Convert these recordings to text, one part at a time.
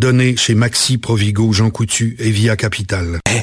Donnée chez Maxi, Provigo, Jean Coutu et Via Capital. Eh,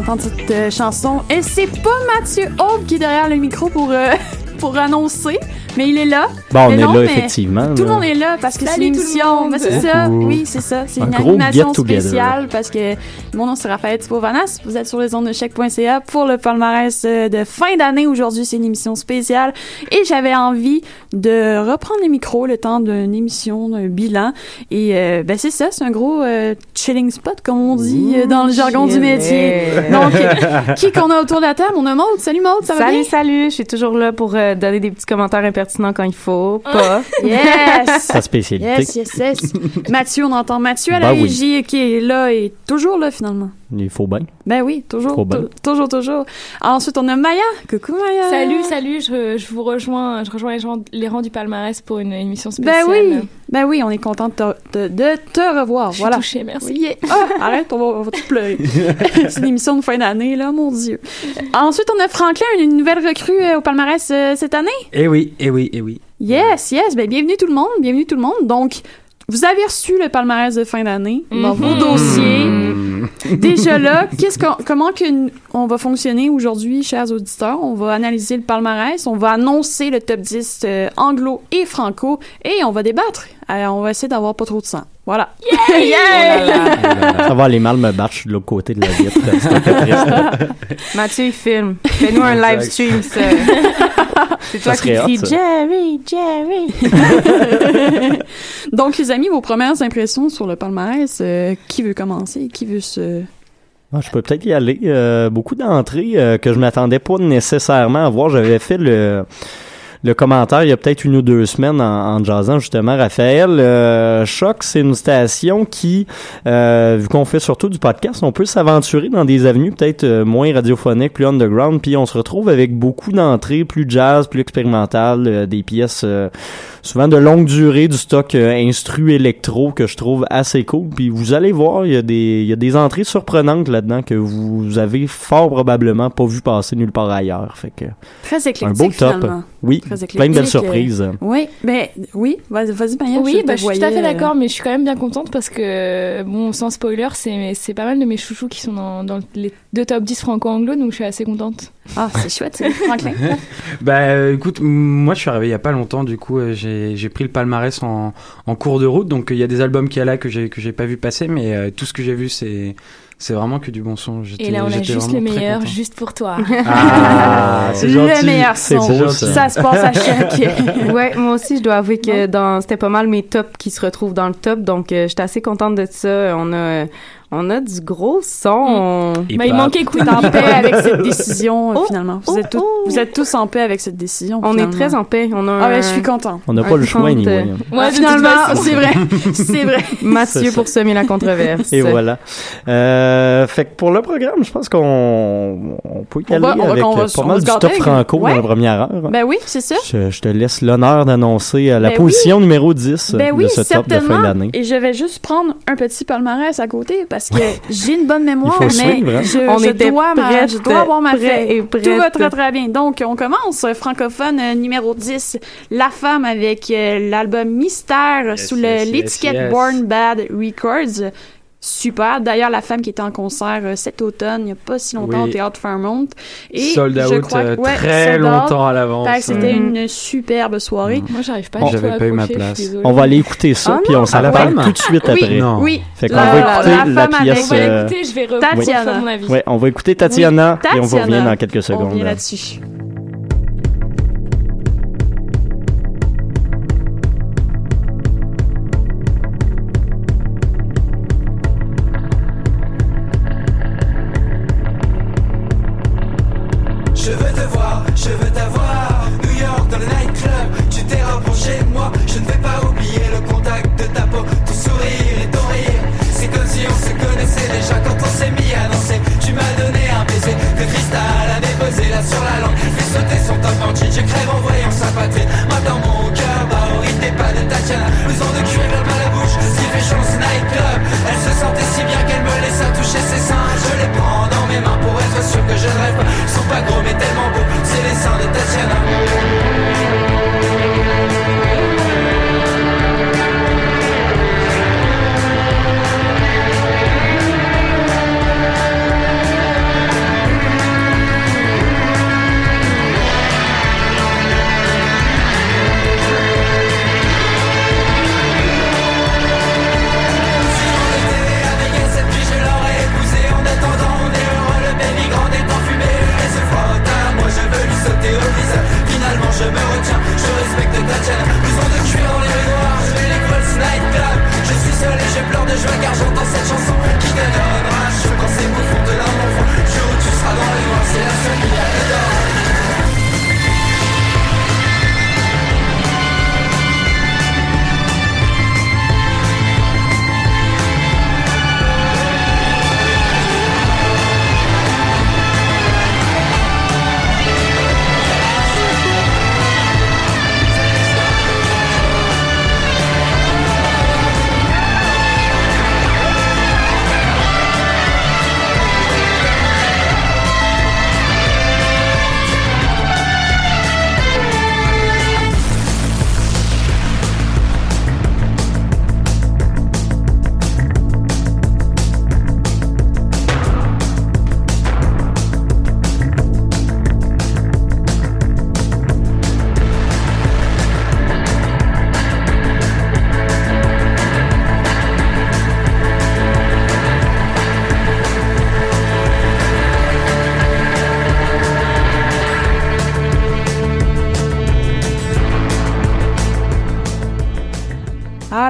D'entendre cette euh, chanson. Et c'est pas Mathieu Aube qui est derrière le micro pour, euh, pour annoncer, mais il est là. Bon, on Mais est non, là, effectivement. Tout le monde est là parce que c'est Salut monde. Ben, c'est ça. Oui, c'est ça. C'est Un une gros animation spéciale parce que mon nom c'est Raphaël Thibault-Vanas. Vous êtes sur les ondes de chèque.ca pour le palmarès euh, de fin d'année. Aujourd'hui, c'est une émission spéciale et j'avais envie de reprendre les micros le temps d'une émission, d'un bilan. Et euh, ben c'est ça, c'est un gros euh, chilling spot comme on dit dans le jargon du métier. Donc, qui qu'on a autour de la table? On a Maude. Salut Maude, ça va Salut, bien? salut, je suis toujours là pour euh, donner des petits commentaires impertinents quand il faut, pas. Yes! Sa spécialité. Yes, yes, yes. Mathieu, on entend Mathieu à la Ben oui. qui est là et toujours là finalement. Il faut bien. Ben oui, toujours, toujours, toujours. Ensuite, on a Maya. Coucou Maya. Salut, salut, je, je vous rejoins, je rejoins les, gens, les rangs du palmarès pour une émission Ben spéciale. oui, ben oui, on est content de te, de, de te revoir. Je suis voilà. touchée, merci. Yeah. Ah, arrête, on va, on va tout pleurer. C'est une émission de fin d'année, là, mon Dieu. Ensuite, on a Franklin, une nouvelle recrue euh, au palmarès euh, cette année. Eh oui, eh oui, eh oui. Yes, yes. Ben, bienvenue tout le monde, bienvenue tout le monde. Donc, vous avez reçu le palmarès de fin d'année dans vos Mhm. dossiers. Déjà là, qu'est-ce qu'on, comment que n- on va fonctionner aujourd'hui, chers auditeurs? On va analyser le palmarès, on va annoncer le top 10 euh, anglo et franco et on va débattre. Alors, on va essayer d'avoir pas trop de sang. Voilà. Ça va aller mal me battre, je suis de l'autre côté de la vitre. Mathieu, il filme. Fais-nous un live stream, ça. C'est toi qui crie. Jerry, Jerry. Donc, les amis, vos premières impressions sur le palmarès, euh, qui veut commencer? Qui veut se... Ah, je peux peut-être y aller. Euh, beaucoup d'entrées euh, que je m'attendais pas nécessairement à voir. J'avais fait le le commentaire il y a peut-être une ou deux semaines en, en jazzant justement Raphaël euh, Choc c'est une station qui euh, vu qu'on fait surtout du podcast on peut s'aventurer dans des avenues peut-être euh, moins radiophoniques plus underground puis on se retrouve avec beaucoup d'entrées plus jazz plus expérimentales euh, des pièces euh, souvent de longue durée, du stock euh, instru électro que je trouve assez cool. Puis vous allez voir, il y a des, il y a des entrées surprenantes là-dedans que vous avez fort probablement pas vu passer nulle part ailleurs. Fait que Très éclectique, un beau top. finalement. Oui, Très plein de belles éclectique, surprises. euh, Oui, mais oui, vas-y, vas-y, Maya. Oui, te bah, je suis tout à fait euh, d'accord, mais je suis quand même bien contente parce que, bon, sans spoiler, c'est c'est pas mal de mes chouchous qui sont dans, dans les deux top 10 franco-anglo, donc je suis assez contente. Ah, c'est chouette, Franklin. Bah euh, écoute, moi je suis arrivé il y a pas longtemps, du coup euh, j'ai j'ai pris le palmarès en, en cours de route, donc euh, il y a des albums qui y a là que j'ai que j'ai pas vu passer, mais euh, tout ce que j'ai vu c'est c'est vraiment que du bon son. Et là, on a juste le meilleur, content. juste pour toi. Ah, c'est gentil. Le meilleur son. beau, ça. ça. se passe à chaque. ouais, moi aussi, je dois avouer que dans c'était pas mal mes tops qui se retrouvent dans le top, donc euh, j'étais assez contente de ça. On a on a du gros son. Mais Bah, il manquait Queen en paix avec cette décision, euh, finalement. Vous, êtes tous, vous êtes tous en paix avec cette décision. On est finalement. très en paix. On a Ah ouais, je suis content. On n'a pas le choix, compte, anyway. Ouais, de finalement, c'est vrai. C'est vrai. Mathieu pour semer la controverse. Et voilà. Euh, fait que pour le programme, je pense qu'on on peut y On aller va- on va- avec on va- euh, on pas mal du top franco Ouais. dans la première heure. Ben oui, c'est ça. Je, je te laisse l'honneur d'annoncer la Ben position numéro 10 Ben de oui, ce top de fin certainement. d'année. Et je vais juste prendre un petit palmarès à côté parce que j'ai une bonne mémoire, mais suivre, hein. je, On je était dois, ma- je dois avoir ma feuille. Tout va très très bien. Donc, on commence francophone euh, numéro 10, La Femme avec euh, l'album Mystère Yes, sous yes, l'étiquette yes, yes. Born Bad Records. Super. D'ailleurs, la femme qui était en concert euh, cet automne, il n'y a pas si longtemps Oui. au Théâtre Fairmont. Et Sold je out crois euh, que- ouais, très sold out. longtemps à l'avance. C'était une superbe soirée. Moi, j'arrive pas j'avais à pas eu ma place. On va aller écouter ça, Ah puis on s'en la reparle femme? tout de suite Oui, après. Non. oui. Fait qu'on La- va la écouter la, femme avec- pièce. On va euh, l'écouter, je vais Tatiana. ouais, on va écouter Tatiana Oui, et on va revenir Tatiana. dans quelques On secondes. revient là-dessus.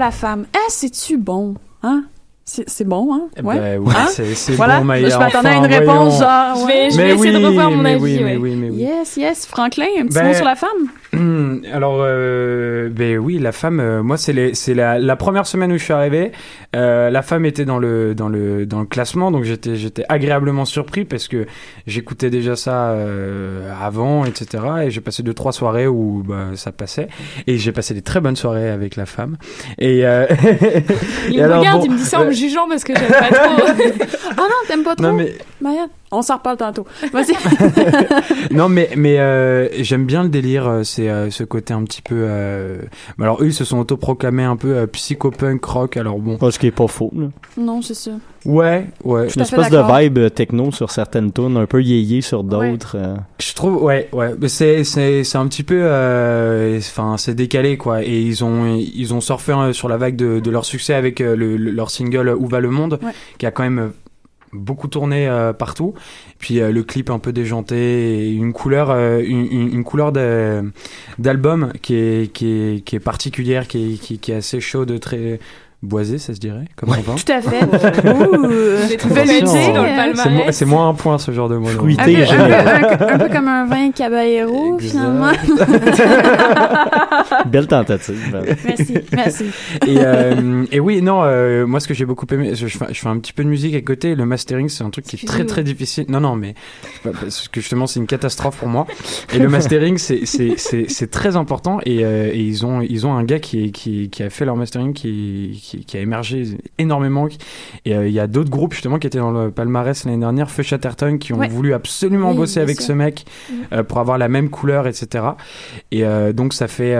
La femme. Ah, c'est-tu bon? Hein? C'est bon, hein? Eh Ouais. ben oui, Hein? c'est- voilà. bon, Là, je m'attendais enfin, à une réponse voyons. genre. Je vais, je vais Mais essayer de oui, revoir mon mais avis. oui, ouais. mais oui, mais oui. Yes, yes. Franklin, un petit Ben- mot sur la femme? Alors, euh, ben oui, la femme. euh, moi, c'est la, la première semaine où je suis arrivé. euh, la femme était dans le dans le dans le classement, donc j'étais j'étais agréablement surpris parce que j'écoutais déjà ça euh, avant, etc. Et j'ai passé deux trois soirées où bah, ça passait. Et j'ai passé des très bonnes soirées avec la femme. Et euh, Il et me alors, regarde, bon, il me dit ça en me jugeant parce que j'aime pas trop. Ah non, t'aimes pas trop? Non mais on s'en reparle tantôt. Vas-y. non mais mais euh, j'aime bien le délire euh, c'est euh, ce côté un petit peu euh... bah, alors eux ils se sont autoproclamés un peu euh, psychopunk rock alors bon ce qui est pas faux là. non, c'est ça. ouais ouais Une espèce de vibe techno sur certaines tunes, un peu yéyé sur d'autres. euh. je trouve ouais ouais c'est c'est c'est un petit peu euh, enfin c'est décalé quoi et ils ont ils ont surfé euh, sur la vague de, de leur succès avec euh, le, le- leur single Où va le monde Ouais. qui a quand même euh, beaucoup tourné euh, partout. Puis euh, le clip un peu déjanté et une couleur euh, une, une- une couleur d'album qui est qui est qui est particulière qui est qui, qui est assez chaude très boisée ça se dirait comme un vin Tout à fait. Velouté, fancy dans le palmarès. c'est mo- c'est moins un point ce genre de mot Un Fruité. un, peu, un- un peu comme un vin caballero, Exact. finalement. Belle tentative. merci, merci. et, euh, et oui, non, euh, moi ce que j'ai beaucoup aimé, je, je fais, je fais un petit peu de musique à côté. Le mastering, c'est un truc qui est très très difficile. Non, non, mais parce que justement, c'est une catastrophe pour moi. Et le mastering, c'est c'est c'est c'est très important. Et, euh, et ils ont ils ont un gars qui qui qui a fait leur mastering, qui qui, qui a émergé énormément. Et euh, il y a d'autres groupes justement qui étaient dans le palmarès l'année dernière, Feu Chatterton, qui ont Ouais. voulu absolument Oui, bosser avec sûr. ce mec euh, pour avoir la même couleur, etc. Et euh, donc ça fait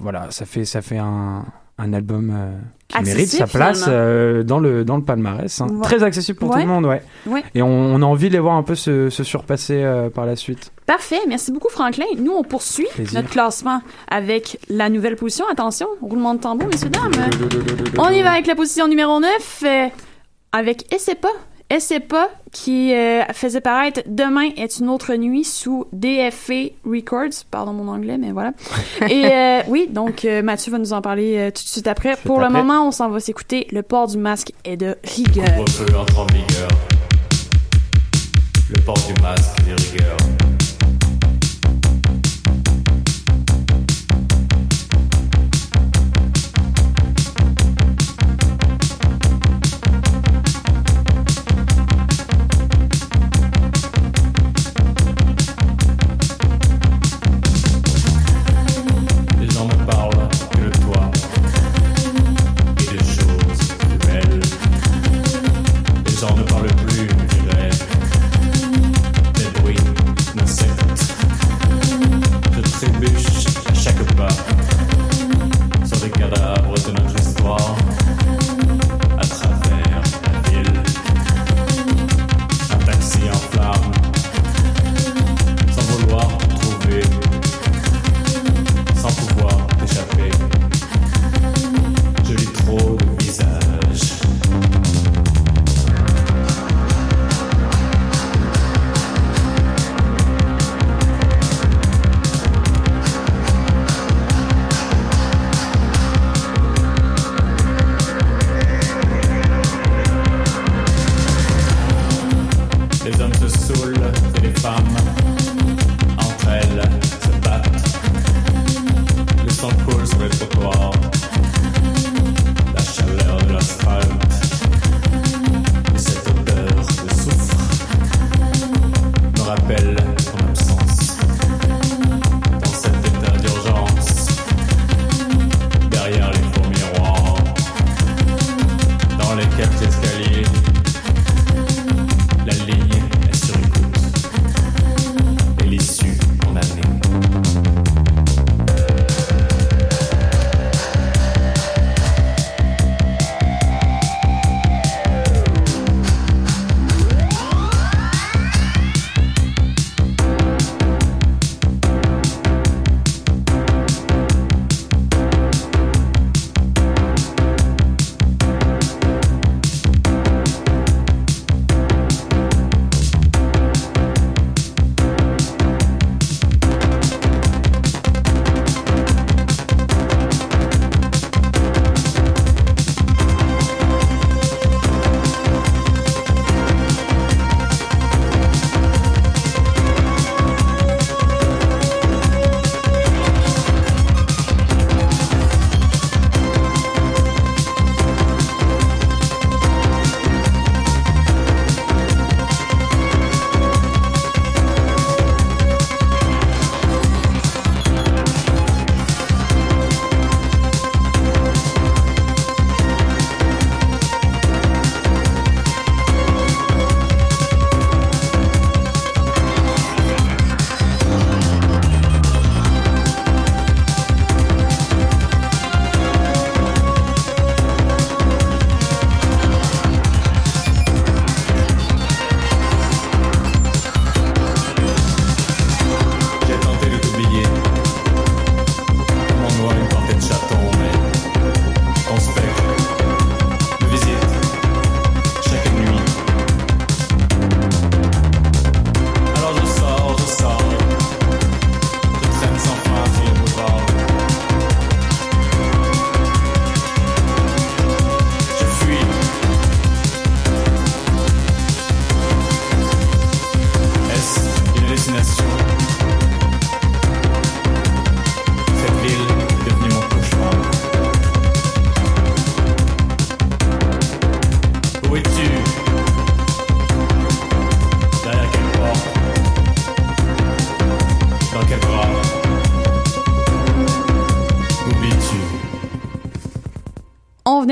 voilà, ça fait ça fait un un album euh, qui Accessible, mérite sa place euh, dans le dans le palmarès. hein. Ouais. Très accessible pour tout le monde, ouais. Ouais. Et on, on a envie de les voir un peu se, se surpasser euh, par la suite. Parfait, merci beaucoup Franklin. Nous, on poursuit Plaisir. notre classement avec la nouvelle position. Attention, roulement de tambour, messieurs, dames. On y va avec la position numéro 9, euh, avec Essaie pas. Pas, qui euh, faisait paraître Demain est une autre nuit sous DFA Records. Pardon mon anglais, mais voilà. Et euh, oui, donc euh, Mathieu va nous en parler euh, tout de suite après. Pour le après. moment, on s'en va s'écouter Le port du masque est de rigueur. Le port du masque des rigueurs. Les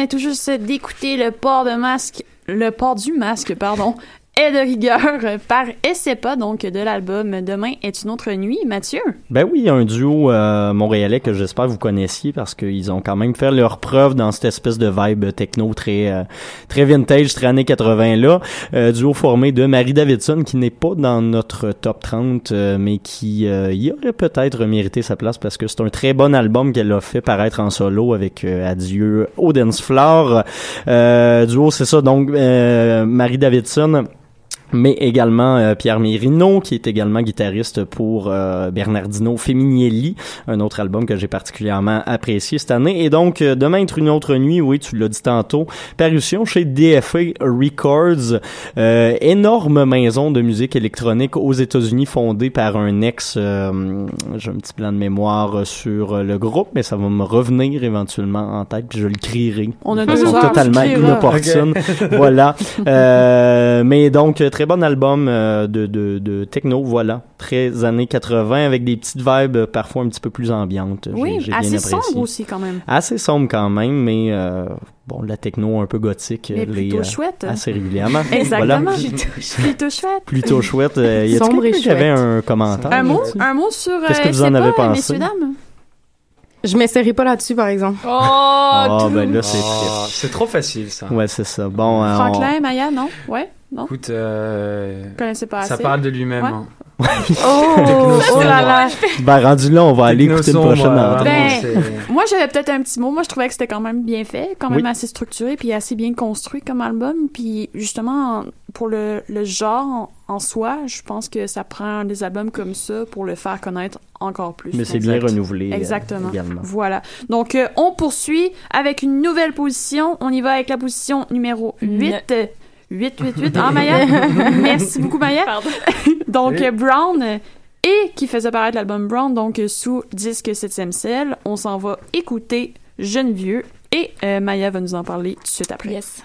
tout juste d'écouter le port le port du masque, pardon, est de rigueur par SCPA, donc de l'album Demain est une autre nuit. Mathieu? Ben oui, un duo euh, montréalais que j'espère vous connaissiez parce qu'ils ont quand même fait leur preuve dans cette espèce de vibe techno très euh, très vintage, très années 80 là. Euh, duo formé de Marie Davidson qui n'est pas dans notre top 30 euh, mais qui euh, y aurait peut-être mérité sa place parce que c'est un très bon album qu'elle a fait paraître en solo avec euh, Adieu au Dance duo, c'est ça donc Marie Davidson mais également euh, Pierre Mérino, qui est également guitariste pour euh, Bernardino Feminielli, un autre album que j'ai particulièrement apprécié cette année. Et donc, euh, Demain être une autre nuit, oui, tu l'as dit tantôt, parution chez DFA Records, euh, énorme maison de musique électronique aux États-Unis fondée par un ex, euh, j'ai un petit plan de mémoire sur le groupe, mais ça va me revenir éventuellement en tête, puis je le crierai. On a de deux totalement inopportune. Ok. voilà. Euh, mais donc, très bon album euh, de, de, de techno, voilà. Très années 80 avec des petites vibes euh, parfois un petit peu plus ambiantes. Oui, j'ai assez apprécié. sombre aussi quand même. Assez sombre quand même, mais euh, bon, la techno un peu gothique. Mais les, plutôt euh, chouette. Assez régulièrement. Exactement. Voilà. Plutôt chouette. Plutôt chouette. Euh, y a Sombre et chouette. un commentaire? Un mot, un mot sur Qu'est-ce que vous en avez pensé? messieurs, dames? Je m'essayerai pas là-dessus, par exemple. Oh, Ah, tout. ben là, c'est Oh, triste. c'est trop facile, ça. Ouais, c'est ça. Bon, euh, on- Franklin, Maya, non? Ouais? Non? Écoute, euh, pas ça assez? parle de lui-même. Ouais. hein. Oh, oh là là. Ben, rendu là, on va aller écouter le prochain euh, Ben, moi, j'avais peut-être un petit mot. Moi, je trouvais que c'était quand même bien fait, quand même Oui. assez structuré, puis assez bien construit comme album. Puis justement, pour le, le genre en, en soi, je pense que ça prend des albums comme ça pour le faire connaître encore plus. Mais c'est bien renouvelé. euh, Exactement. également. Voilà. Donc, euh, on poursuit avec une nouvelle position. On y va avec la position numéro 8. 8, 8, 8. Ah, Maya? Merci beaucoup, Maya. donc, Oui. euh, Brown, et qui faisait paraître l'album Brown, donc euh, sous disque 7e ciel. On s'en va écouter Jeune Vieux. Et euh, Maya va nous en parler tout de suite après. Yes.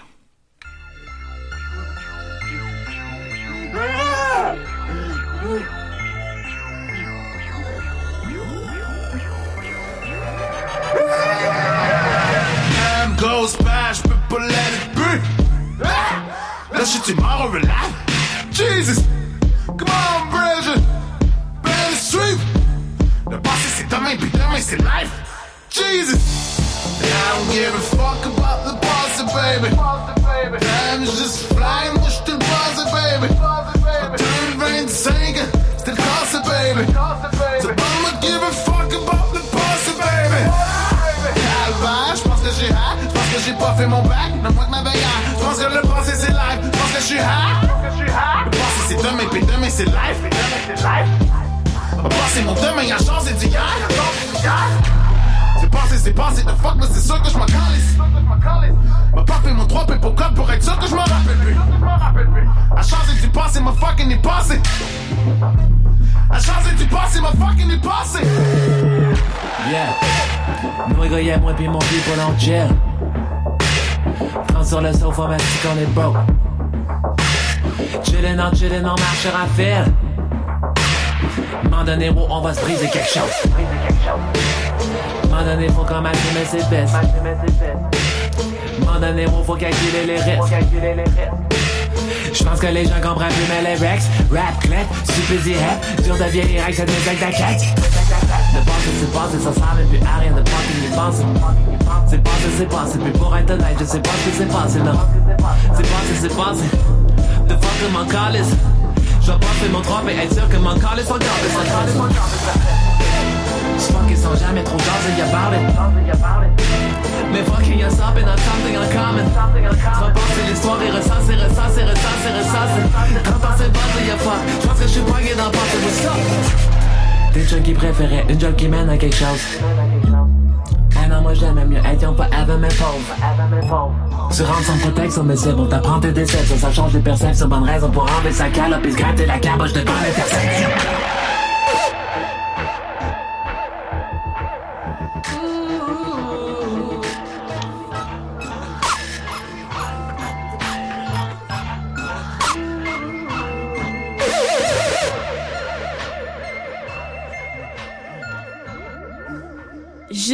Time goes by, je peux pas Là, je suis mort en alive. Jesus, come on, Bridget. Better street. Le passé, c'est demain, puis demain, c'est life. Jesus. And I don't give a Passé mon demain a changé d'hier. C'est passé, c'est passé, the fuck, là c'est sûr que je m'en calisse. M'a pas fait mon 3 pour code pour être sûr que je m'en rappelle plus. A changé du passé, m'a fucking est passé. A changé du passé, m'a fucking est passé. Yeah. Nous rigoyons, moi pis mon people on chill. Quand sur le sofa, qu'on est broke. Chillin' en chillin' en marche à donné, wow, on va se briser quelque chose. M'en donné, faut quand maximer ses baisses. M'en donné, wow, faut calculer les risques. J'pense que les gens comprennent plus mais les Rex Rap, clip, stupid hip Dur de vieillir avec cette musique d'enquête Le passé c'est passé, ça sert même plus à rien de fucking y penser C'est passé, c'est passé, puis pour être honnête je sais pas ce qui s'est passé non C'est passé, c'est passé De fuck mon calice Je vais pas faire mon trompe et être sûr que mon calice soit gardé sans calice J'fuck qu'ils sont jamais trop jasés about it Mais fucking y'a something on something in common. Repasser l'histoire et ressasser, ressasser, ressasser, ressasser Quand on s'est battu y'a fuck J'pense que j'suis poigné dans le passé, what's up Des junkies préférés, une joke qui mène à quelque chose. Ah non, moi j'aimais mieux être young forever mais pauvre Tu rentres sans protection mais c'est bon, t'apprends tes déceptions. Ça change les perceptions, bonne raison pour enlever sa calope Et se gratter la caboche devant l'intersection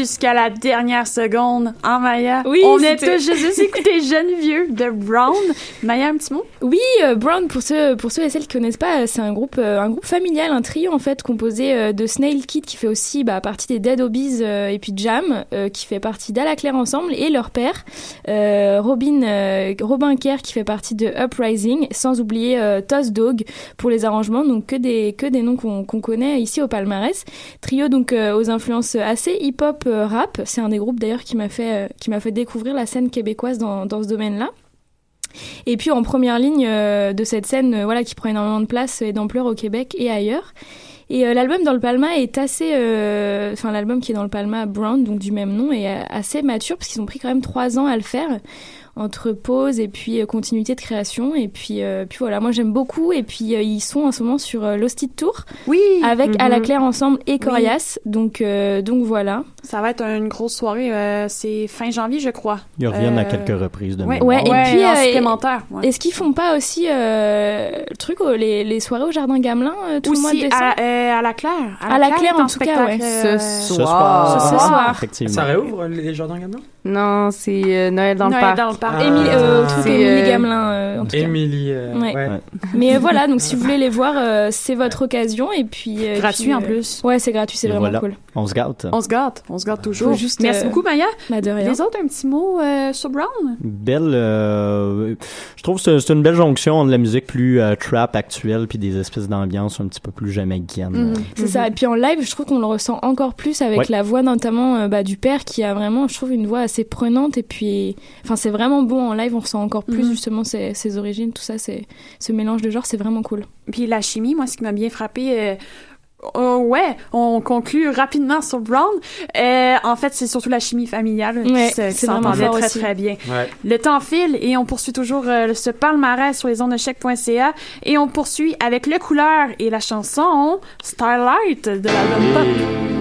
jusqu'à la dernière seconde en Maya? Oui, on est tous juste écouté Jeune Vieux de Brown. Maya, un petit mot? Oui, euh, Brown, pour ceux, pour ceux et celles qui connaissent pas, euh, c'est un groupe, euh, un groupe familial, un trio en fait, composé euh, de Snail Kid qui fait aussi bah, partie des Dead euh, et puis Jam, qui fait partie d'À la Claire Ensemble, et leur père, Robin, Robin Kerr, qui fait partie de Uprising, sans oublier Toss Dog pour les arrangements, donc que des, que des noms qu'on connaît ici au palmarès. Trio donc aux influences assez hip-hop rap, c'est un des groupes d'ailleurs qui m'a fait, euh, qui m'a fait découvrir la scène québécoise dans, dans ce domaine-là. Et puis en première ligne euh, de cette scène, euh, voilà, qui prend énormément de place et d'ampleur au Québec et ailleurs. Et euh, l'album dans le Palma est assez, euh, enfin l'album qui est dans le Palma Brown, donc du même nom, est euh, assez mature parce qu'ils ont pris quand même trois ans à le faire entre pause et puis euh, continuité de création. Et puis, euh, puis voilà, moi j'aime beaucoup. Et puis euh, ils sont en ce moment sur euh, l'Hostie Tour. Oui. Avec À la. Claire ensemble et Oui. Corias. Donc, euh, donc voilà. Ça va être une grosse soirée. euh, c'est fin janvier, je crois. Ils reviennent à quelques reprises de Ouais. Ouais, et puis en euh, supplémentaire. ouais. Est-ce qu'ils font pas aussi euh, le truc, les, les soirées au Jardin Gamelin euh, tout le mois de décembre à, euh, à la Claire. À la Claire, en tout cas, ouais. euh, Ce Ce soir. Ce soir. Effectivement. Ça réouvre les les jardins Gamelin? Non, c'est euh, Noël dans Noël le parc. dans le parc. Ah. Émilie, euh, truc Émilie euh, Gamelin, euh, en tout cas. Émilie. euh, Ouais. ouais. Ouais. Mais euh, voilà, donc si vous voulez les voir, euh, c'est votre occasion. Et puis. euh, Gratuit puis, en plus. Ouais, c'est gratuit, c'est vraiment voilà. cool. On se gâte. On se gâte. On se gâte toujours. Juste, Merci euh, beaucoup, Maya. De rien. Les autres, un petit mot euh, sur Brown? Belle. euh, je trouve que c'est une belle jonction de la musique plus euh, trap actuelle puis des espèces d'ambiance un petit peu plus jamaïcaine. Mhm. C'est ça. Et puis en live, je trouve qu'on le ressent encore plus avec Ouais. la voix notamment euh, bah, du père qui a vraiment, je trouve, une voix assez prenante. Et puis, enfin, c'est vraiment bon en live. On ressent encore plus Mhm. justement ses, ses origines, tout ça, c'est ce mélange de genres, c'est vraiment cool. Puis la chimie, moi, ce qui m'a bien frappé. Euh, euh, ouais, on conclut rapidement sur Brown. Euh, en fait, c'est surtout la chimie familiale qui Ouais, s'entendait très aussi. très bien. Ouais. Le temps file et on poursuit toujours euh, ce palmarès sur les ondes de chèque.ca et on poursuit avec le couleur et la chanson Starlight de l'album Pop.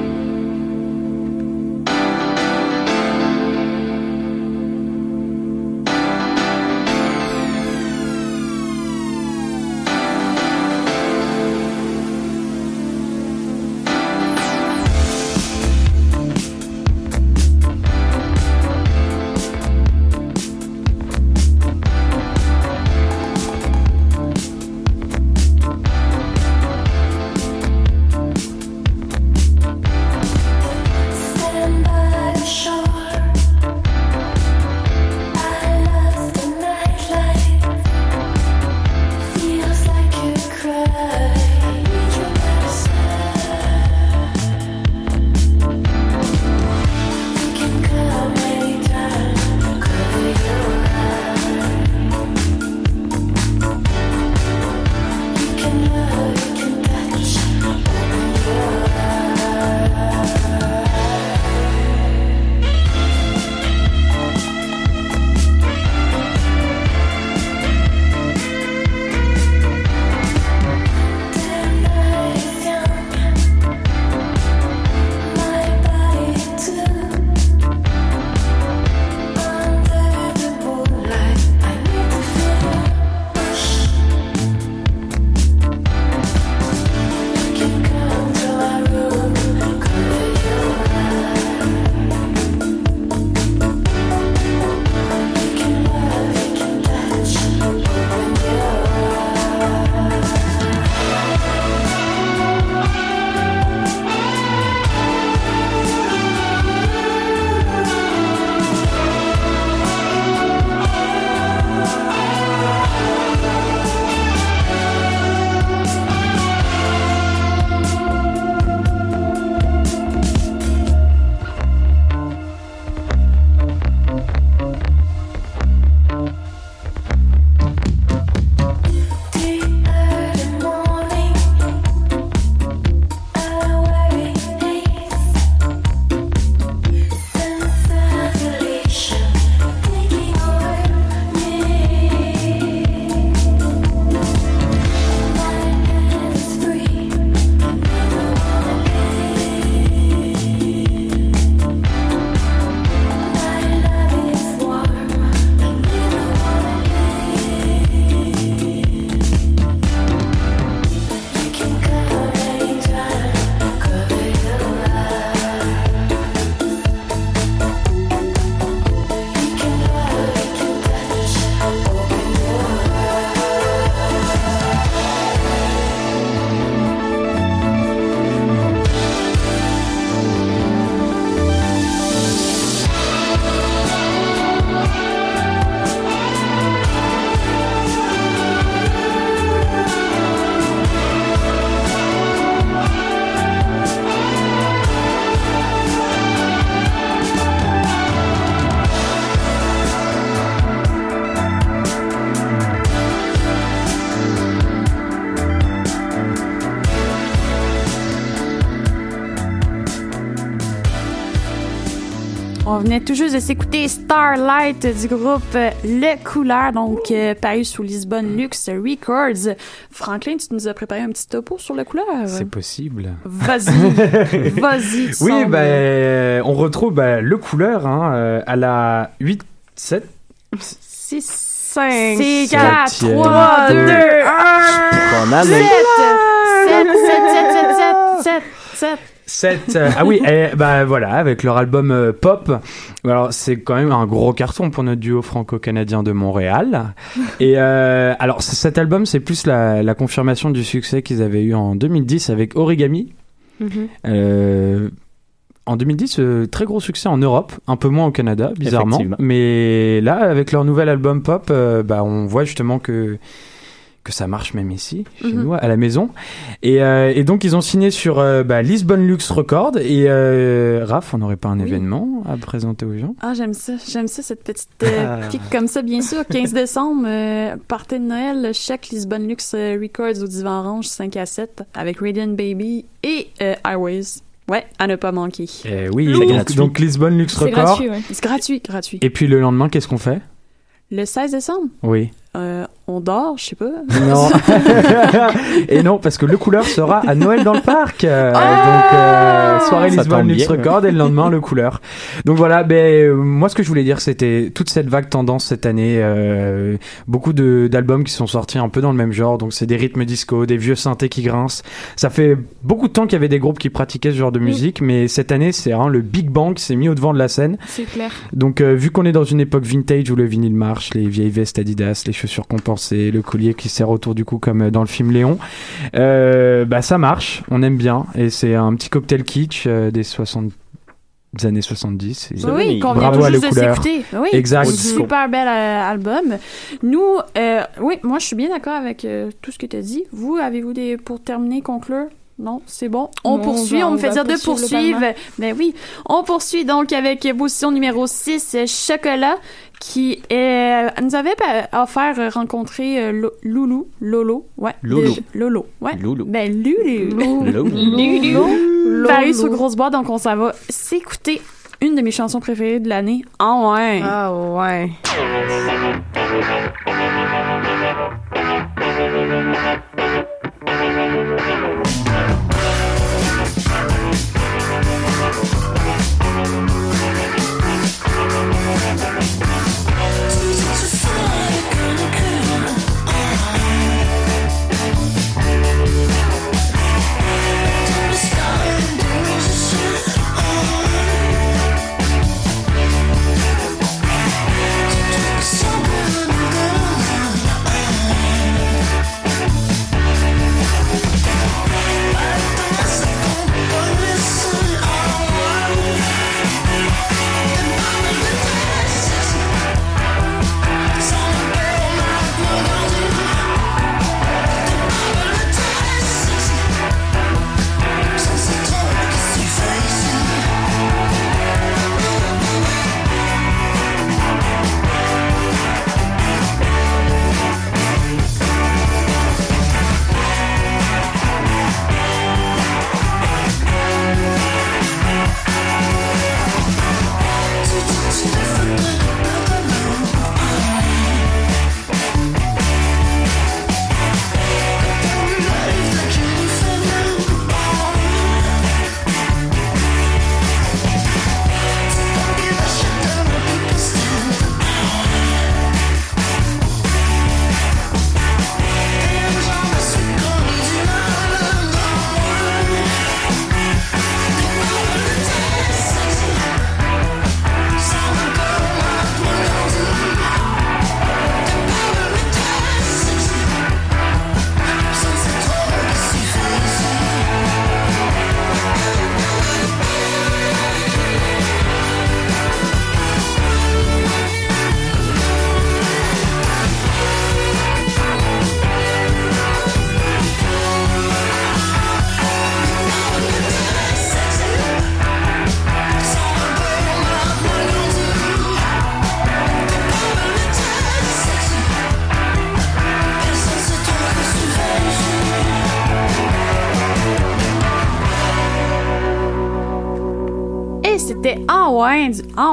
Venait tout juste de s'écouter Starlight du groupe euh, Le Couleur, donc euh, paru sous Lisbonne Luxe Records. Franklin, tu nous as préparé un petit topo sur Le Couleur. C'est possible. Vas-y, vas-y. Oui, sembles- bah, on retrouve bah, le couleur hein, euh, à la 8, 7, 6, 5, C'est 4, 4, 3, 2, 1. Pas mal, 7, mais- 7, 7, 7, 7, 7, 7. 7. euh, ah oui, eh, bah voilà, avec leur album euh, Pop. Alors c'est quand même un gros carton pour notre duo franco-canadien de Montréal. Et euh, alors cet album, c'est plus la, la confirmation du succès qu'ils avaient eu en 2010 avec Origami. Mhm. Euh, en 2010, euh, très gros succès en Europe, un peu moins au Canada, bizarrement. Mais là, avec leur nouvel album Pop, euh, bah, on voit justement que que ça marche même ici, chez Mhm. nous, à la maison. Et, euh, et donc, ils ont signé sur euh, bah, Lisbonne Lux Records. Et euh, Raph, on n'aurait pas un événement à présenter aux gens? Ah, j'aime ça. J'aime ça, cette petite euh, Ah. pique comme ça, bien sûr. 15 décembre, euh, party de Noël, chèque Lisbonne Luxe Records au Divan Orange 5 à 7 avec Radiant Baby et euh, Highways. Ouais, à ne pas manquer. Eh oui, C'est donc, gratuit. donc Lisbonne Lux C'est Records. gratuit, ouais. C'est gratuit, gratuit. Et puis le lendemain, qu'est-ce qu'on fait? Le 16 décembre, Oui. Euh, on dort, je sais pas. Non. et non, parce que le couleur sera à Noël dans le parc. Euh, Ah donc, euh, soirée Lisbonne tombe Lux bien. Record et le lendemain, le couleur. Donc voilà, ben, euh, moi, ce que je voulais dire, c'était toute cette vague tendance cette année. beaucoup d'albums qui sont sortis un peu dans le même genre. Donc, c'est des rythmes disco, des vieux synthés qui grincent. Ça fait beaucoup de temps qu'il y avait des groupes qui pratiquaient ce genre de musique, mais cette année, c'est vraiment le Big Bang qui s'est mis au devant de la scène. C'est clair. Donc, vu qu'on est dans une époque vintage où le vinyle marche, les vieilles vestes Adidas, les chaussures compensées, le collier qui serre autour du cou comme euh, dans le film Léon, euh, bah ça marche, on aime bien. Et c'est un petit cocktail kitsch euh, des 60 des années 70. Et Oui, qu'on vient tout juste de s'écouter. Oui, Exact. super bel euh, album. Nous, euh, oui, moi je suis bien d'accord avec euh, tout ce que tu as dit. Vous, avez-vous des pour terminer, conclure? Non, c'est bon. On Non, poursuit, on va- on, me fait dire de poursuivre. Ben oui, on poursuit donc avec position numéro 6, euh, Chocolat, qui euh, nous avait offert euh, rencontrer Lo- Loulou, Lolo, ouais. Loulou. de- Lolo, ouais. Loulou. Ben Loulou. Loulou. Loulou. Paru sous grosse boîte, donc on s'en va s'écouter une de mes chansons préférées de l'année. Ah ouais. Ah ouais.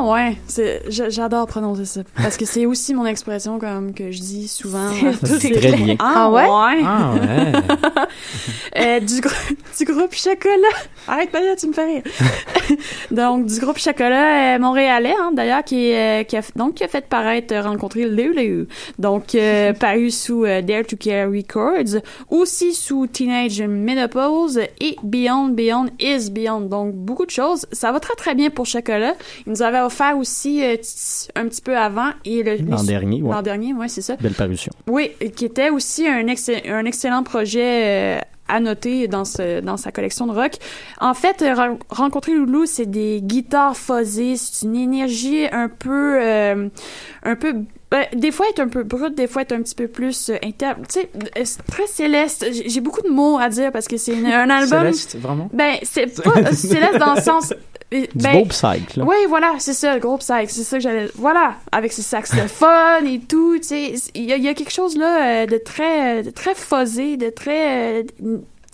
Ah ouais. J'adore prononcer ça parce que c'est aussi mon expression comme que je dis souvent. C'est- très bien. Ah, Ah ouais? ouais? Ah ouais. Euh, du, grou- du groupe Chocolat. Arrête pas là, tu me fais rire. donc du groupe Chocolat euh, montréalais hein, d'ailleurs qui, euh, qui a donc qui a fait paraître euh, rencontrer Léo Léo. Donc paru sous Dare to Care Records, aussi sous Teenage Menopause et Beyond Beyond is Beyond. Donc beaucoup de choses. Ça va très très bien pour Chocolat. Il nous avait offert aussi un petit peu avant et le L'an dernier, ouais. L'an dernier, ouais, c'est ça. Belle parution. Oui, qui était aussi un, un excellent projet à noter dans, sa collection de rock. En fait, euh, Ren- Rencontrer Loulou, c'est des guitares fuzzées, c'est une énergie un peu... euh, un peu ben, des fois être un peu brute, des fois être un petit peu plus euh, inter... Tu sais, euh, très céleste. J'ai beaucoup de mots à dire parce que c'est un album... Céleste, vraiment? Ben, c'est pas euh, céleste dans le sens... Du ben, beau psych, là. oui, voilà, c'est ça, le groupe psych, c'est ça que j'allais. Voilà, avec ses saxophones et tout, tu sais, il y, a- il y a quelque chose là euh, de très, de très fuzzé, de très,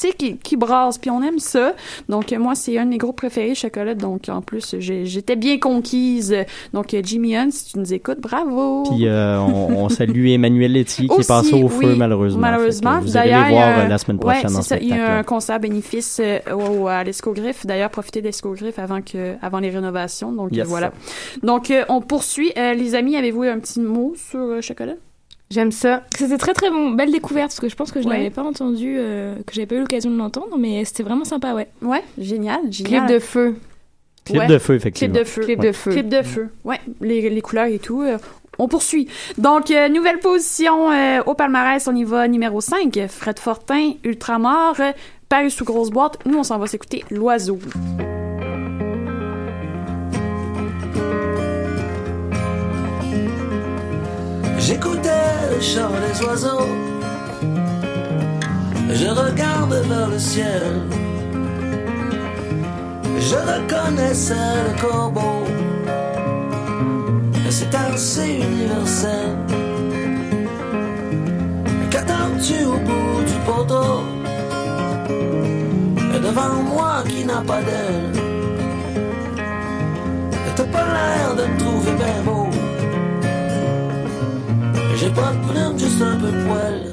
sais, qui, qui brasse, puis on aime ça. Donc euh, moi, c'est un de mes groupes préférés, Chocolat. Donc en plus, j'étais bien conquise. Donc euh, Jimmy Hunt, si tu nous écoutes, bravo. Puis euh, on, on salue Emmanuel Letty qui Aussi, est passé au feu oui, malheureusement. Malheureusement. Vous allez les voir euh, la semaine ouais, prochaine en c'est ça. Il y a un concert bénéfice euh, au- à l'Escogriffe. D'ailleurs, profitez de l'Escogriffe avant que, avant les rénovations. Donc Yes. voilà. Donc on poursuit. Les amis, avez-vous un petit mot sur Chocolat? J'aime ça. C'était très très bon, belle découverte parce que je pense que je Ouais. l'avais pas entendu, euh, que j'avais pas eu l'occasion de l'entendre, mais c'était vraiment sympa, ouais. Ouais, génial, génial. Clip de feu. Clip Ouais. de feu, effectivement. Clip de feu. Clip Ouais. de feu. Clip de feu. Ouais, les, les couleurs et tout. euh, on poursuit. Donc, euh, nouvelle position euh, au palmarès, on y va numéro 5. Fred Fortin, Ultramar, euh, paru sous grosse boîte. Nous, on s'en va s'écouter L'Oiseau. J'écoutais le chant des oiseaux. Je regarde vers le ciel. Je reconnaissais le corbeau. C'est assez universel. Qu'attends-tu au bout du poteau? Et devant moi qui n'a pas d'aile. T'as pas l'air de trouver bien beau. J'ai pas de plume, juste un peu de poil.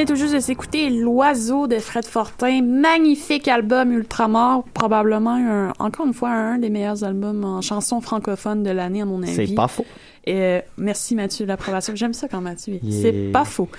Vient tout juste de s'écouter L'Oiseau de Fred Fortin. Magnifique album Ultramar. Probablement, un- encore une fois, un des meilleurs albums en chanson francophone de l'année, à mon avis. C'est pas faux. Et, euh, merci Mathieu de l'approbation. J'aime ça quand Mathieu. Yeah. C'est pas faux.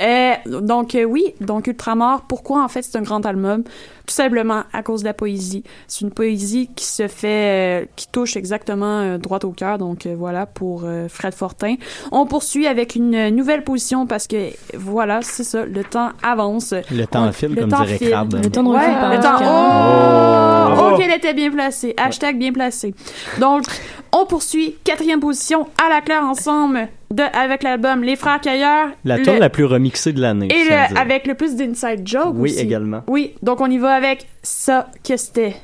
Euh, donc euh, oui, donc Ultramar, pourquoi en fait c'est un grand album? Tout simplement à cause de la poésie. C'est une poésie qui se fait, euh, qui touche exactement droit au cœur. Donc euh, voilà pour euh, Fred Fortin. On poursuit avec une nouvelle position parce que voilà, c'est ça, le temps avance. Le temps On- file, le comme temps dirait file. Le temps de Ouais, le temps. Pascal. Oh, Oh. qu'elle était bien placée. Hashtag bien placé. Donc, on poursuit quatrième position à la claire ensemble de, avec l'album Les Frères Cailleurs. La tune la plus remixée de l'année. et le- avec le plus d'inside joke Oui, aussi. également. Oui, donc on y va avec ça que c'était.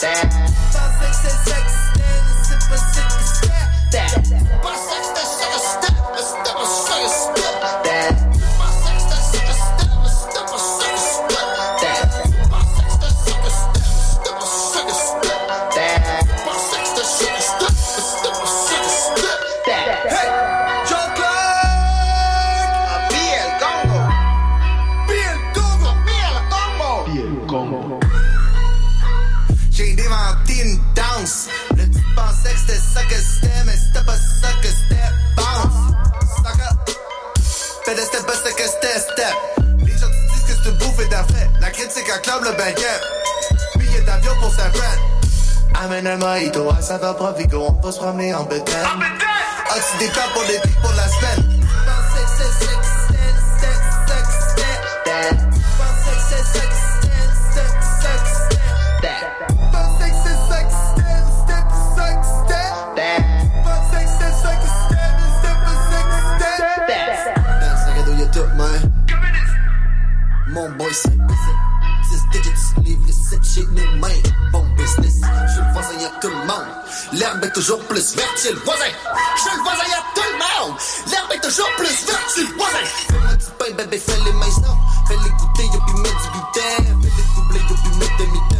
that. Five, six, and seven. Les gens te disent que c'est une bouffe et d'affaires. La critique acclame le baguette. Billet d'avion pour sa friend. Amène un mojito, à va provigo, on peut se promener en bétail. Ah, tu déclares pour l'été, pour la semaine. Ça Mon boy, c'est 10 digits, livre les 7 chez nous, mains. Bon business, je le voisin, tout le monde. L'herbe est toujours plus verte chez le voisin. Je suis le voisin, y'a tout le monde. L'herbe est toujours plus verte chez le voisin. Fais-moi du pain, bébé, fais les mains, non. Fais-les goûter, y'a puis mettre du gluten. Fais-les doubler, y'a puis mettre demi-temps. Bébé,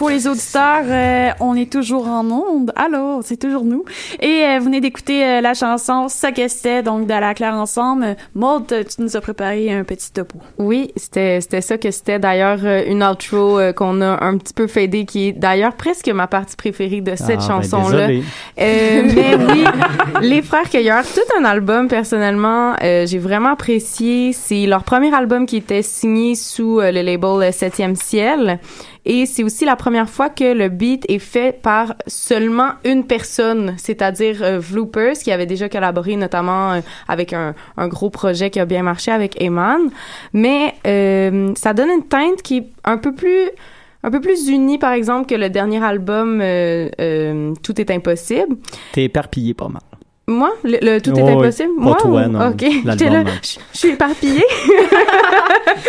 pour les auditeurs, euh, on est toujours en onde. Allô, c'est toujours nous. Et euh, vous venez d'écouter euh, la chanson Ça que c'était, donc de la Claire Ensemble. Maud, tu nous as préparé un petit topo. Oui, c'était c'était ça que c'était d'ailleurs euh, une outro euh, qu'on a un petit peu fadé qui est d'ailleurs presque ma partie préférée de cette Ah, ben, chanson là. désolé. mais oui, les frères Cueilleurs, tout un album personnellement, euh, j'ai vraiment apprécié. C'est leur premier album qui était signé sous euh, le label euh, Septième Ciel. Et c'est aussi la première fois que le beat est fait par seulement une personne, c'est-à-dire euh, Vloopers, qui avait déjà collaboré notamment euh, avec un, gros projet qui a bien marché avec Eman. Mais euh, ça donne une teinte qui est un peu plus un peu plus unie, par exemple, que le dernier album euh, euh, Tout est impossible. T'es éparpillé pas mal. Moi, le, le Tout Oh, est oui. impossible? Pas Moi, toi, ou- non. Ok, j'étais L'album, là, je suis éparpillée.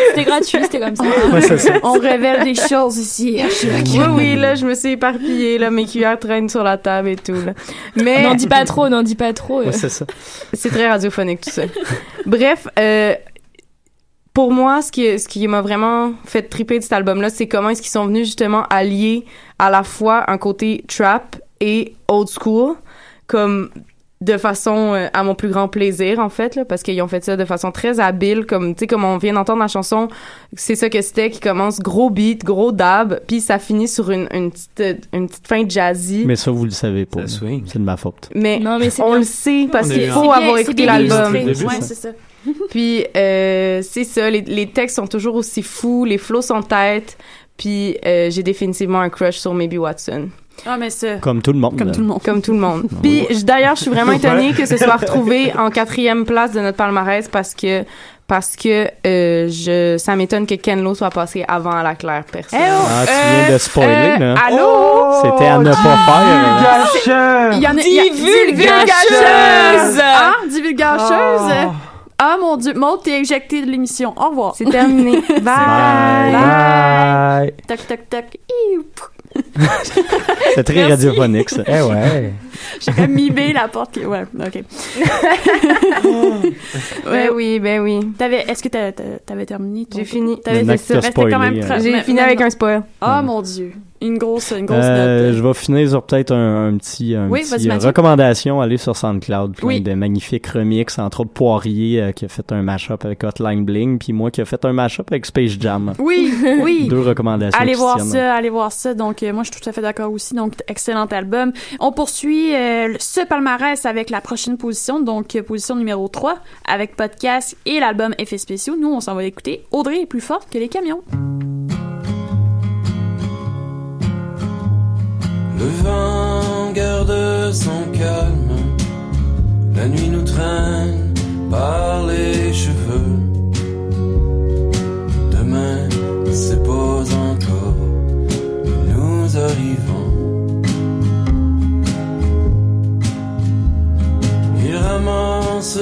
C'était gratuit, c'était comme ça. Ouais, c'est ça. On révèle des choses ici. oui, oui, là, je me suis éparpillée, là, mes cuillères traînent sur la table et tout, là. Mais. On n'en dit pas trop, n'en dit pas trop. euh. Ouais, c'est ça. C'est très radiophonique, tout ça. Bref, euh, pour moi, ce qui, ce qui m'a vraiment fait triper de cet album-là, c'est comment est-ce qu'ils sont venus justement allier à la fois un côté trap et old school, comme de façon euh, à mon plus grand plaisir en fait là parce qu'ils ont fait ça de façon très habile comme tu sais comme on vient d'entendre la chanson c'est ça que c'était qui commence gros beat gros dab puis ça finit sur une, une petite une petite fin jazzy Mais ça, vous le savez pas. C'est de ma faute. mais, Non, mais c'est on bien. le sait parce qu'il faut bien- avoir c'est écouté l'album. Ouais, c'est ça. Puis euh, c'est ça, les, les textes sont toujours aussi fous, les flows sont têtes. Puis euh, j'ai définitivement un crush sur Maybe Watson. Ah, mais ça. Comme tout le monde. Comme tout le monde. Comme tout le monde. Puis d'ailleurs, je suis vraiment étonnée que ce soit retrouvé en quatrième place de notre palmarès parce que parce que euh, je ça m'étonne que Ken Lo soit passé avant à la claire personne. Ah, tu viens de spoiler, là. Allô? C'était à ne pas faire. là. Il y en a. il y a- Divulgacheuse! Ah, divulgacheuse! Oh. Ah, mon Dieu. Maud, t'es éjectée de l'émission. Au revoir. C'est terminé. Bye. Bye. Toc, toc, toc. Iou, pouf. C'est très Merci. radiophonique, ça. Eh ouais. J'ai comme la porte qui... Ouais, OK. Ben oui, ben oui. T'avais... Est-ce que t'as- t'as- t'avais terminé? ton- J'ai fini. T'avais fait ça. Restait quand même... très- J'ai fini avec un spoil. Ah, mon Dieu. Une grosse, une grosse Euh, note. je vais finir sur peut-être un, un petit, un Oui, petit, recommandation. Allez sur SoundCloud, plein Oui. de magnifiques remixes, entre autres Poirier euh, qui a fait un mashup avec Hotline Bling, puis moi qui a fait un mashup avec Space Jam. Oui, oui. Deux recommandations. Allez voir tiennent. ça, allez voir ça. Donc, euh, moi, je suis tout à fait d'accord aussi. Donc, excellent album. On poursuit ce palmarès avec la prochaine position. Donc, position numéro 3 avec podcast et l'album Effets spéciaux. Nous, on s'en va écouter. Audrey est plus forte que les camions. Le vent garde son calme, la nuit nous traîne par les cheveux. Demain, c'est pas encore, nous arrivons. Il ramasse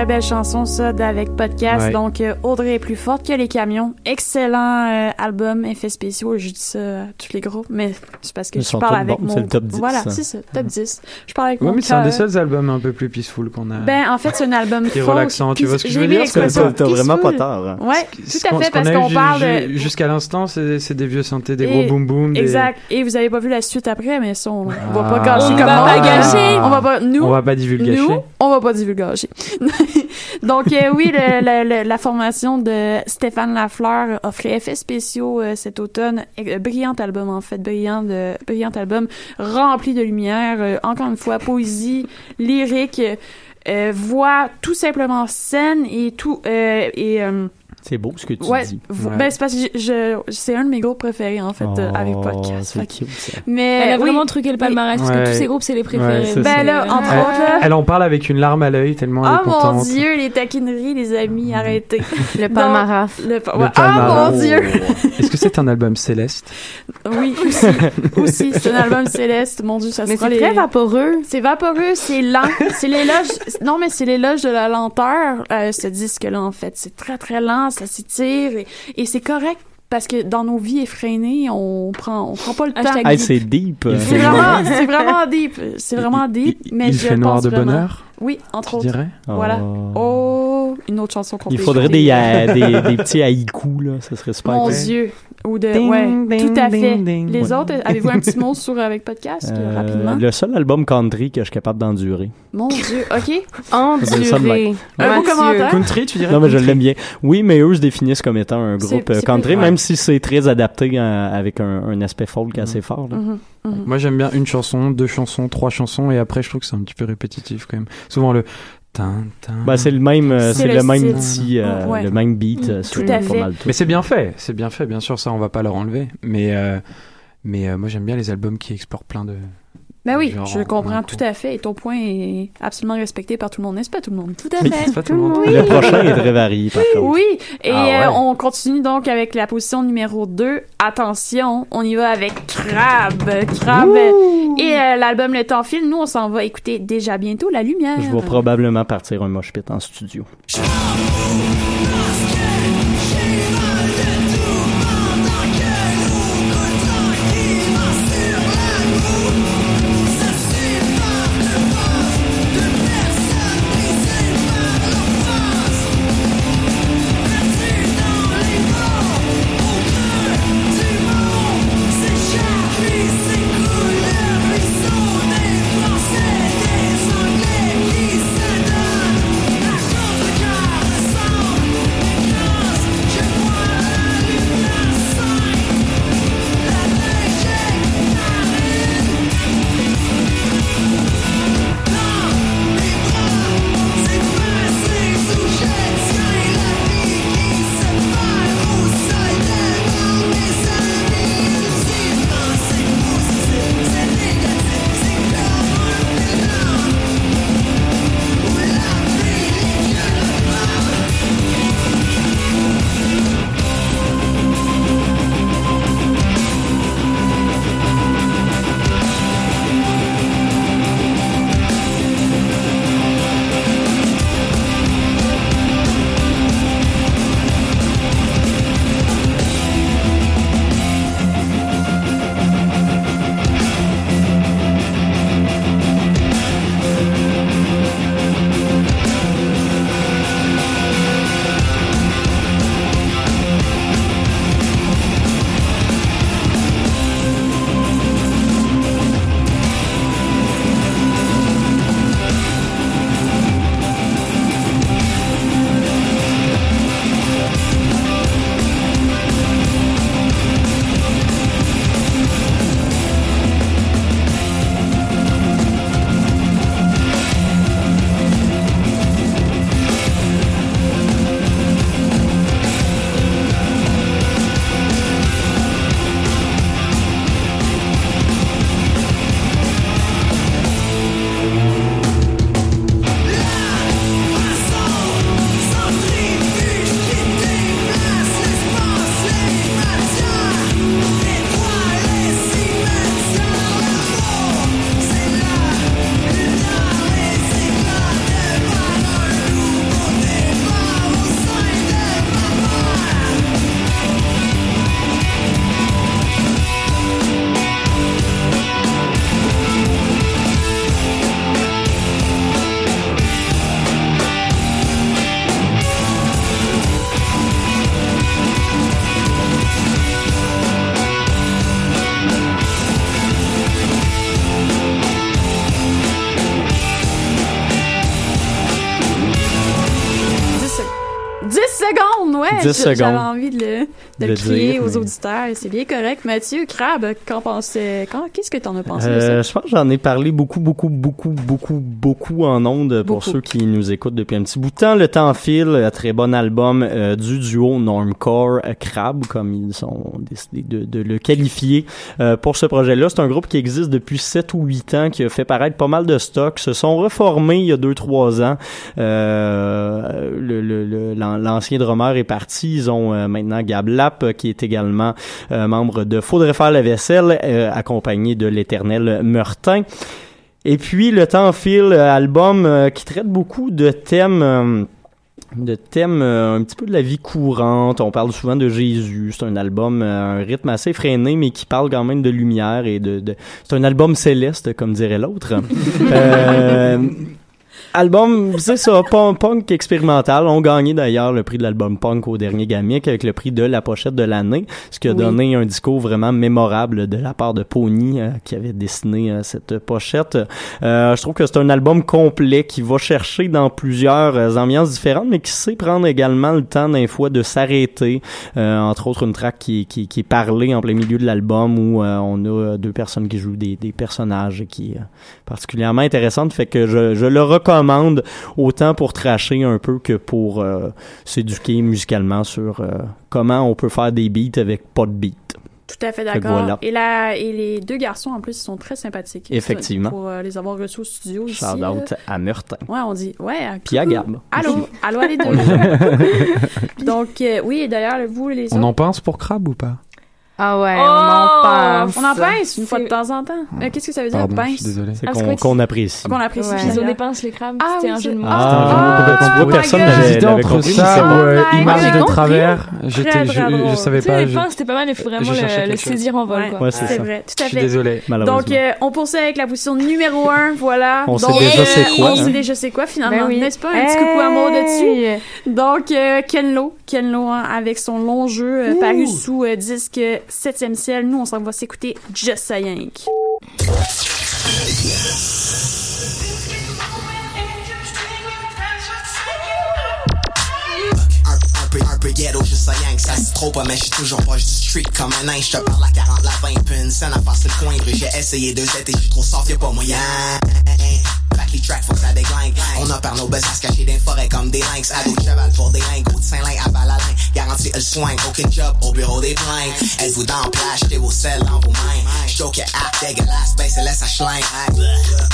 Très belle chanson ça d'avec podcast. Ouais. Donc euh, Audrey est plus forte que les camions. Excellent euh, album, effets spéciaux. Je dis ça à tous les groupes, mais c'est parce que Ils je parle avec bons, mon. c'est le top 10, Voilà, c'est ça, top 10. Je parle avec Ouais, mon mais c'est un des seuls albums un peu plus peaceful qu'on a. Ben en fait c'est un album Qui est relaxant, tu vois ce que je veux dire? T'as- vraiment pas tort, hein. Ouais, tout à fait parce qu'on parle Jusqu'à l'instant, c'est c'est des vieux synthés, des Et- gros boom boom. Exact. Et vous avez pas vu la suite après, mais ça, on, on va pas Ah. gâcher On comme va pas on- gâcher. On va pas, nous. On va pas divulgacher. Nous, on va pas divulgacher. Donc, euh, oui, le- le- le- la formation de Stéphane Lafleur offrait effets spéciaux euh, cet automne. Euh, brillant album, en fait. Brillant, de, brillant album. Rempli de lumière. Euh, encore une fois, poésie, lyrique, euh, voix tout simplement saine et tout, et, C'est beau ce que tu ouais, dis. ben, c'est parce que je, je- c'est un de mes groupes préférés, en fait, euh, avec Oh, podcast. c'est Fait que- cute, ça. Mais Elle a oui. vraiment truqué le palmarès parce que Ouais. tous ces groupes, c'est les préférés. Ben ça. là, entre Elle- autres, là. Elle en parle avec une larme à l'œil tellement elle Ah est contente. mon dieu, les taquineries, les amis, arrêtez. Le palmarès. le pa- Le ouais. palmarès. Ah mon dieu. Est-ce que c'est un album céleste? Oui, aussi. aussi, c'est un album céleste. Mon dieu, ça Mais sera c'est les- très vaporeux. C'est vaporeux, c'est lent. c'est l'éloge. Non, mais c'est l'éloge de la lenteur, euh, ce disque-là, en fait. C'est très, très lent, ça s'étire et, et c'est correct parce que dans nos vies effrénées, on prend, on prend pas le temps. Hey, c'est deep. C'est fait vraiment, noir. c'est vraiment deep. C'est vraiment deep, mais il je fait noir pense de vraiment- bonheur? Oui, entre Tu autres. dirais? Voilà. Oh, une autre chanson qu'on Il faudrait écouter. des, euh, des, des petits haïkus, là. Ça serait super Mon cool. Dieu. Ou de, Ding, ouais, ding, tout à fait. ding, ding. Les Ouais. autres, avez-vous un petit mot sur avec podcast, Euh, rapidement? le seul album country que je suis capable d'endurer. Mon Dieu, ok. Même. Un beau commentaire. Country, tu dirais Non, mais je l'aime bien. Oui, mais eux se définissent comme étant un groupe euh, country, même si c'est très adapté euh, avec un, un aspect folk assez fort. là. Mhm, mhm. Moi j'aime bien une chanson, deux chansons, trois chansons et après je trouve que c'est un petit peu répétitif quand même. Souvent le tin, tin. Ben, c'est le même, euh, C'est le le même petit, euh, Ouais. le même beat sur mal tout. Mais c'est bien fait, c'est bien fait, bien sûr, ça on va pas leur enlever. Mais, euh, mais euh, moi j'aime bien les albums qui explorent plein de. Ben oui, Genre, je comprends tout à fait. Et ton point est absolument respecté par tout le monde, n'est-ce pas tout le monde? Tout à fait. pas tout le monde. Le prochain est très varié, par contre. Oui, et Ah ouais. euh, on continue donc avec la position numéro 2. Attention, on y va avec Crab. Crab. Et euh, l'album Le Temps file, nous on s'en va écouter déjà bientôt La Lumière. Je vais probablement partir un mosh pit en studio. Ouais, 10 je- j'avais secondes. envie de le, crier dire, aux mais- auditeurs. C'est bien correct. Mathieu, Crabe, qu'en pensais, quand, qu'est-ce que t'en as pensé de Euh, ça? je pense que j'en ai parlé beaucoup, beaucoup, beaucoup, beaucoup, beaucoup en ondes pour ceux qui nous écoutent depuis un petit bout de temps. Le temps file, un très bon album euh, du duo Normcore euh, Crab, comme ils ont décidé de, de le qualifier euh, pour ce projet-là. C'est un groupe qui existe depuis 7 ou 8 ans, qui a fait paraître pas mal de stocks, se sont reformés il y a 2-3 ans. Euh, L'ancien drummer est parti. Ils ont maintenant Gab Qui est également euh, membre de Faudrait faire la vaisselle, euh, accompagné de l'éternel Meurtin. Et puis, Le temps file, euh, album qui traite beaucoup de thèmes... de thèmes euh, un petit peu de la vie courante. On parle souvent de Jésus. C'est un album, euh, un rythme assez freiné, mais qui parle quand même de lumière et de... de... C'est un album céleste, comme dirait l'autre. Euh, Album, c'est ça, punk, punk expérimental. On gagné d'ailleurs le prix de l'album punk au dernier Gamic avec le prix de la pochette de l'année, ce qui a Oui. donné un discours vraiment mémorable de la part de Pony euh, qui avait dessiné euh, cette pochette. Euh, je trouve que c'est un album complet qui va chercher dans plusieurs euh, ambiances différentes, mais qui sait prendre également le temps d'un fois de s'arrêter. Euh, entre autres, une track qui, qui, qui est parlée en plein milieu de l'album où on a deux personnes qui jouent des, des personnages qui est particulièrement intéressante. Fait que je, je le recommande autant pour tracher un peu que pour euh, s'éduquer musicalement sur euh, comment on peut faire des beats avec pas de beat. Tout à fait d'accord. voilà. Et, la, et les deux garçons, en plus, ils sont très sympathiques. Effectivement. Pour euh, les avoir reçus au studio ici. Shout out à Meurtin. Ouais, on dit, ouais. Puis à. Gab. Allô, allô à les deux. Donc, euh, oui, et d'ailleurs, vous, les On autres? en pense pour Crab ou pas? Ah ouais, Oh! on en pense. On en pince une fois de temps en temps. Mais qu'est-ce que ça veut dire, Pardon, je pince? suis désolé. C'est Ah, qu'on qu'on apprécie. Qu'on apprécie. Ouais. puis Ils ont là- des pinces, les crabes. Ah, C'était oui, un jeu de mots. Ah, c'est un jeu de mots complètement. Oh Tu vois, my personne n'avait entre ça c'est ou euh, Oh image de travers. J'étais, je, je savais Tu sais, pas. les je- pinces, c'était pas mal, mais il faut vraiment je le, saisir en vol. Ouais. Ouais, c'est vrai, tout Je à suis fait. désolé. Malheureusement. Donc, euh, on poursuit avec la position numéro 1, voilà. On sait déjà c'est quoi, On hein. sait déjà c'est quoi, finalement, Ben n'est-ce pas? Un petit coucou à Maud dessus. Donc, euh, Ken Lo, Ken Lo, hein, avec son long jeu euh, paru sous disque 7e ciel. Nous, on s'en va s'écouter Just Saying. peu, ghetto, juste ça yang, ça se trop pas, mais j'suis toujours du street comme un nain. J'te parle à 40, la 20, puis une scène à passer le coin, j'ai essayé deux trop soft, y'a pas moyen. Back les tracks, faut que ça déglingue. On a par nos buzz à se cacher des forêts comme des lynx. À dos cheval pour des lingots de Saint-Lin à Balalin. Garantie le soin, aucun job au bureau des plaintes. Êtes-vous dans le plat, jetez vos selles dans vos mains. J'joke app dégueulasse, ben c'est laisse à schling.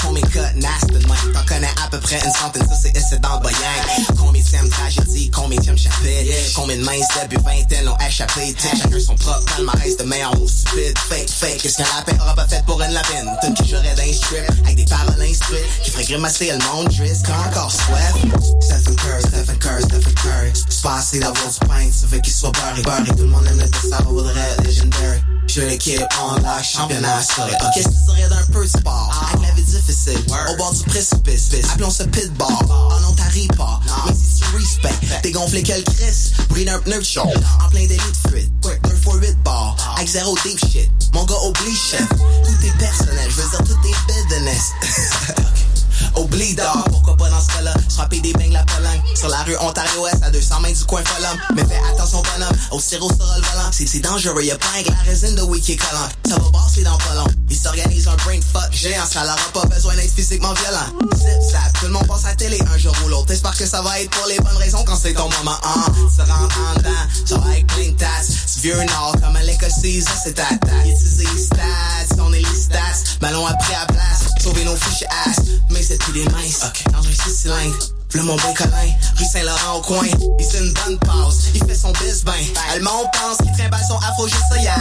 Combien de cut nasty de main? T'en connais à peu près une centaine, ça c'est ici dans le boyang. Combien de tragédie, combien de chapitre? Combien de mains début vingtaine ont échappé? Chacun son propre palmarès de meilleurs mots stupides. Fake, fake, qu'est-ce qu'un lapin aura pas fait pour une lapine? T'une que j'aurais d'un strip, avec des paroles instruites, qui ferait grimacer le monde. Quand encore soif? Stephen Curry, Stephen Curry, Stephen Curry. Assez d'avoir du pain, ça fait qu'il soit beurré, beurré. Tout le monde aime le dessin, ça vaudrait legendary. Je l'équipe en la championnat assuré. Ok, qu'est-ce que tu d'un peu de sport? Avec la vie difficile, au bord du précipice. Appelons ce pitball. Non, t'arrives pas. Mais si tu respect, t'es gonflé quel Chris? Brille un pneu show. En plein délit de fuite. Quick, 2 for 8 ball. Avec zéro deep shit. Mon gars oublie chef. Tout est personnel, je veux dire tout est business. Oublie d'or, pourquoi pas dans ce cas-là? Frapper des beignes la pelangue Sur la rue Ontario-Est à 200 mètres du coin Folum Mais fais attention bonhomme, au sirop sera le volant. C'est dangereux, y'a pas un la résine de collant. Ça va passer dans pas Ils s'organisent un brain fuck géant. Ça leur a pas besoin d'être physiquement violent. Zip zap, tout le monde passe à télé. Un jour ou l'autre. T'espères que ça va être pour les bonnes raisons quand c'est ton moment hein. Se rentre en dedans, ça va plein de tasses. Vieux nord comme l'écossais, ça c'est ta tasse. Utiliser les stats, on est les stats Ballon après à place, sauver nos fiches ass c'est plus des minces, dans un six cylindres. V'là mon bon colin, rue Saint-Laurent au coin. Il fait une bonne passe, il fait son bis ben Allemand on pense. Qu'il trimballe son afro juste ça y'a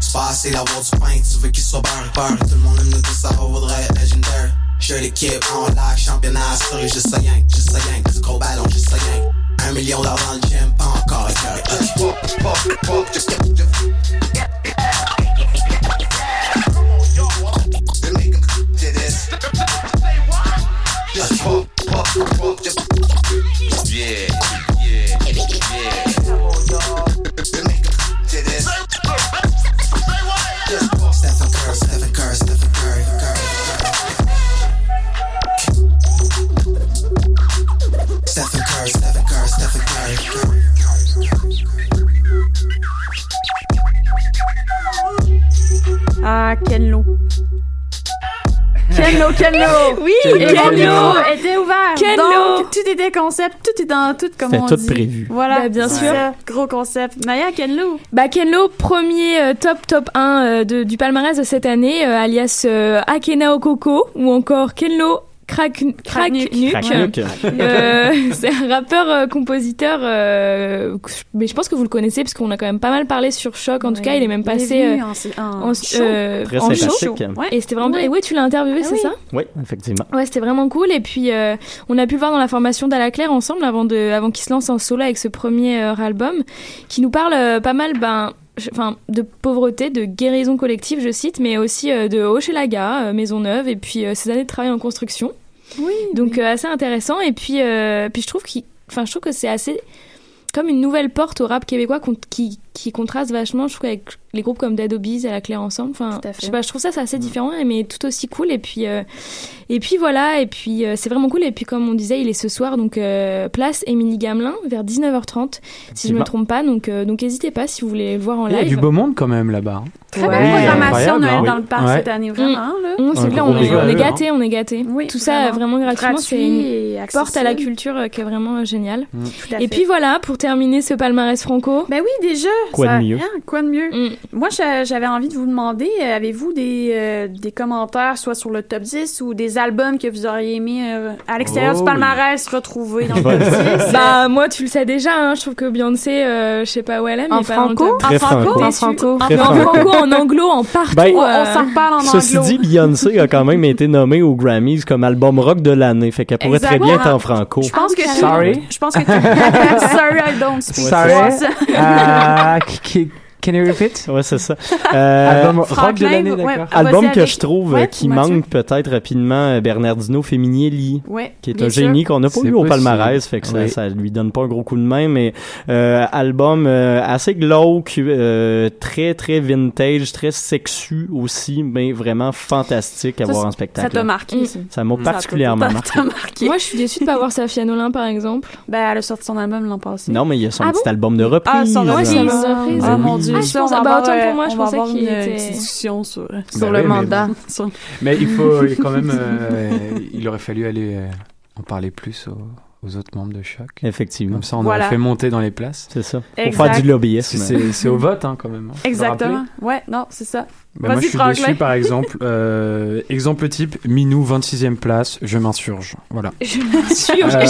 C'est pas assez d'avoir du pain, tu veux qu'il soit beurre beurre. Tout le monde aime nous tout ça vaudrait être légendaire Je l'équipe en live, championnat assuré, juste ça yank, juste ça yank Du gros ballon, juste ça yank Un million dans le gym, pas encore Just pop, pop, pop, just yeah, yeah, yeah. Come on, y'all, make a to this. Just pop, Stephen Curry, Stephen Curry, Stephen Curry, Curry. Stephen Curry, Stephen Curry, Stephen Curry. Ah, quel nom Kenlo, Kenlo. Oui, Kenlo. micro était ouvert. Kenlo. Donc, tout était concept, tout est dans tout, comme on tout dit. prévu. Voilà, Bah, bien sûr. ça. Gros concept. Naya, Kenlo. Bah Kenlo, premier euh, top top 1 euh, de- du palmarès de cette année, euh, alias euh, Akena Okoko ou encore Kenlo Crack Crack. Euh, c'est un rappeur euh, compositeur euh, mais je pense que vous le connaissez parce qu'on a quand même pas mal parlé sur Choc en tout cas il est même est passé euh, en- en en, show. euh, en. Ouais. et c'était vraiment et ouais tu l'as interviewé Ah c'est oui. ça? Oui, effectivement. Ouais, c'était vraiment cool. Et puis, euh, on a pu le voir dans la formation d'Ala Claire ensemble avant, de, avant qu'il se lance en solo avec ce premier euh, album, qui nous parle euh, pas mal ben, enfin, de pauvreté, de guérison collective, je cite, mais aussi euh, de Hochelaga, euh, Maisonneuve, et puis euh, ses années de travail en construction. Oui. Donc, assez intéressant. Et puis, puis je trouve qu'il- enfin, je trouve que c'est assez comme une nouvelle porte au rap québécois qui, qui contraste vachement, je trouve, avec les groupes comme Dead Obies et La Claire Ensemble. Enfin, à je sais pas, je trouve ça c'est assez différent, mais tout aussi cool. Et puis, euh, et puis voilà, et puis euh, c'est vraiment cool. Et puis comme on disait, il est ce soir, donc euh, place Émilie Gamelin vers 19h30, si je me Effectivement. trompe pas. Donc, euh, donc n'hésitez pas si vous voulez le voir en Il y a live. du beau monde quand même là-bas. hein. Très Ouais, belle programmation Noël hein. dans le parc Ouais. cette année, vraiment. c'est gros on est, on est dégueu, gâtés, on est gâtés. Oui, Tout ça vraiment. gratuitement, c'est une porte à la culture euh, qui est vraiment euh, géniale. À Et puis voilà, pour terminer ce palmarès franco. Ben oui, déjà. Quoi de mieux? hein, quoi de mieux? Moi, j'a- j'avais envie de vous demander, euh, avez-vous des, euh, des commentaires, soit sur le top 10 ou des albums que vous auriez aimé euh, à l'extérieur Oh du oui. palmarès retrouver dans le top 10? Bah moi tu le sais déjà, hein, je trouve que Beyoncé, euh, je sais pas où elle est, mais En pas dans le franco? top. Très en franco, En franco. En franco. en anglo, en partout. Ben, On, euh, on s'en reparle en Ceci anglo. dit, Beyoncé a quand même été nommée aux Grammys comme album rock de l'année, fait qu'elle pourrait très bien être en franco. Je pense que Sorry. Je pense que Sorry, I don't speak Sorry. Ah, qui- Can you repeat? Ouais, c'est ça. Euh, Album rock de l'année, d'accord. Ah, album que avec- je trouve Ouais, euh, qui Mathieu. manque peut-être rapidement euh, Bernardino Feminielli Ouais, qui est un sûr. génie qu'on n'a pas C'est eu au palmarès fait que ça, ça lui donne pas un gros coup de main mais euh, album euh, assez glauque euh, très très vintage très sexu aussi mais vraiment fantastique à Ça, voir en ça spectacle t'a marqué, Mm. ça. ça m'a Ça particulièrement t'a- marqué t'a marqué. Moi je suis déçue de pas voir Safia Nolin par exemple. Ben, elle a sorti son album l'an passé. non mais il y a son Ah petit bon? album de reprise Ah, son reprise. c'est une Ah, reprise. Ah, Ben mon. Dieu, Ah, je pense- on va bah, avoir, autant pour euh, moi, je on va pensais avoir qu'il une était- petite discussion sur, sur Bah le mais mandat. bon. Sur- Mais il faut quand même, euh, il aurait fallu aller euh, en parler plus aux, aux autres membres de Choc. effectivement Comme ça, on Voilà. aurait fait monter dans les places. c'est ça pour faire du lobbyisme C'est au vote, hein, quand même. hein. Exactement. Ouais, non, c'est ça. Bah, moi, je suis déçu, par exemple. Euh, exemple type, Minou, 26e place, je m'insurge. Voilà. Je m'insurge, Euh,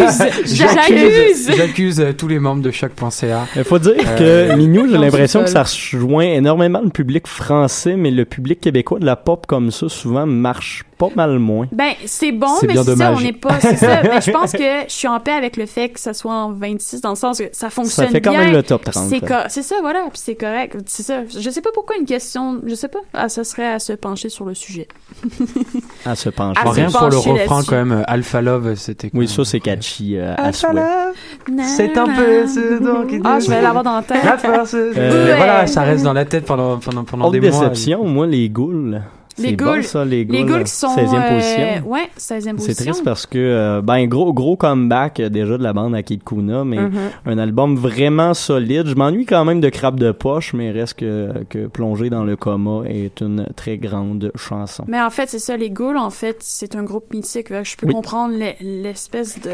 j'accuse, j'accuse. J'accuse euh, tous les membres de choc.ca. Il faut dire Euh, que Minou, j'ai l'impression que ça rejoint énormément le public français, mais le public québécois de la pop comme ça, souvent, marche pas mal moins. Ben, c'est bon, C'est mais bien c'est ça, on n'est pas, c'est ça. Mais je pense que je suis en paix avec le fait que ça soit en 26, dans le sens que ça fonctionne Ça fait quand bien. même le top 30. C'est co- c'est ça, voilà, puis c'est correct. C'est ça. Je sais pas pourquoi une question, je sais pas. Ah, ça serait à se pencher sur le sujet. À se pencher. Rien pour le refrain, quand même. Alpha Love, c'était. Oui, ça, c'est catchy euh, Alpha. Love, c'est un peu ce Ah, je vais l'avoir dans la tête. La force. Euh, Euh, Voilà, ça reste dans la tête pendant, pendant, pendant Autre des mois. déception, moi, les ghouls. Les C'est ghouls. bon, ça, les ghouls. Les ghouls qui sont. 16e euh, position. Ouais, 16e position. C'est triste parce que, euh, ben, gros, gros comeback euh, déjà de la bande à Kuna, mais Mhm. un album vraiment solide. Je m'ennuie quand même de Crabe de Poche, mais reste que, que Plonger dans le coma est une très grande chanson. Mais en fait, c'est ça, les Ghouls, en fait, c'est un groupe mythique. Je peux Oui. comprendre l'e- l'espèce de.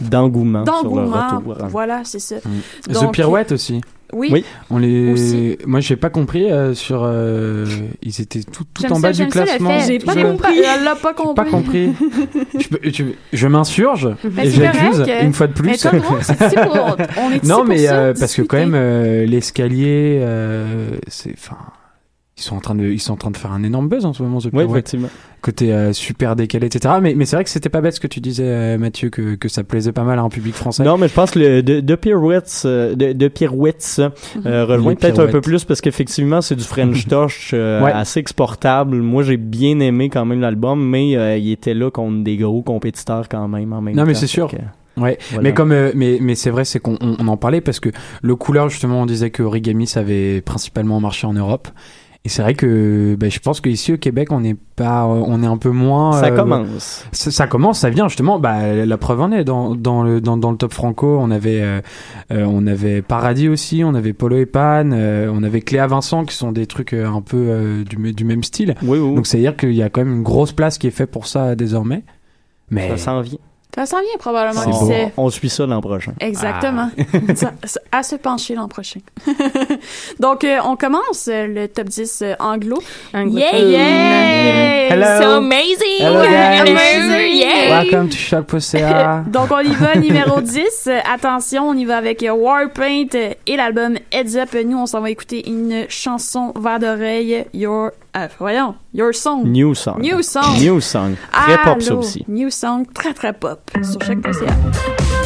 D'engouement sur le D'engouement. retour. hein. Voilà, c'est ça. Mm. Donc, The Pirouette aussi. Oui. Oui. On les. Aussi. Moi, j'ai pas compris euh, sur. euh, Ils étaient tout, tout en bas du ça, classement. J'ai pas Je- compris. Elle l'a pas compris. Pas compris. je, peux- tu- je m'insurge Mais et j'accuse correct. une fois de plus. Mais pour- on est non, mais euh, parce que quand même euh, l'escalier, euh, c'est, enfin, ils sont en train de, ils sont en train de faire un énorme buzz en ce moment. The Oui, Pirouette. effectivement. Côté euh, super décalé, etc. Mais, mais c'est vrai que c'était pas bête ce que tu disais, euh, Mathieu, que, que ça plaisait pas mal à un public français. Non, mais je pense que le, de, de Pirouettes, euh, de, de Pirouettes euh, rejoint Les peut-être un peu plus parce qu'effectivement, c'est du French touch euh, Ouais. assez exportable. Moi, j'ai bien aimé quand même l'album, mais euh, il était là contre des gros compétiteurs quand même en même Non, temps. mais c'est sûr. Que, Ouais, Voilà. mais comme euh, mais mais c'est vrai, c'est qu'on on, on en parlait parce que le couleur justement, on disait que Origami ça avait principalement marché en Europe. Et c'est vrai que ben, je pense qu'ici au Québec, on n'est pas, on est un peu moins. Ça euh, commence. Ça, ça commence, ça vient justement. Bah, la preuve en est dans, dans le dans, dans le top franco, on avait euh, euh, on avait Paradis aussi, on avait Polo et Pan, euh, on avait Cléa Vincent qui sont des trucs euh, un peu euh, du, du même style. Donc c'est à dire qu'il y a quand même une grosse place qui est faite pour ça désormais. Mais Ça vient. Ça s'en vient probablement, sait. On suit ça l'an prochain. Exactement. Ça- à se pencher l'an prochain. Donc, euh, on commence euh, le top 10 euh, anglo. Yeah, yeah! Hello. So amazing! Hello, guys. Amazing! Yeah! Welcome to Choc.ca. Donc, on y va, numéro 10. Euh, attention, on y va avec Warpaint et l'album Heads Up. Nous, on s'en va écouter une chanson vers d'oreille. Your... euh, voyons, Your Song. New song. New Song. New song. Très pop ça Allô, aussi. New Song, très très pop. Sur chaque.ca. You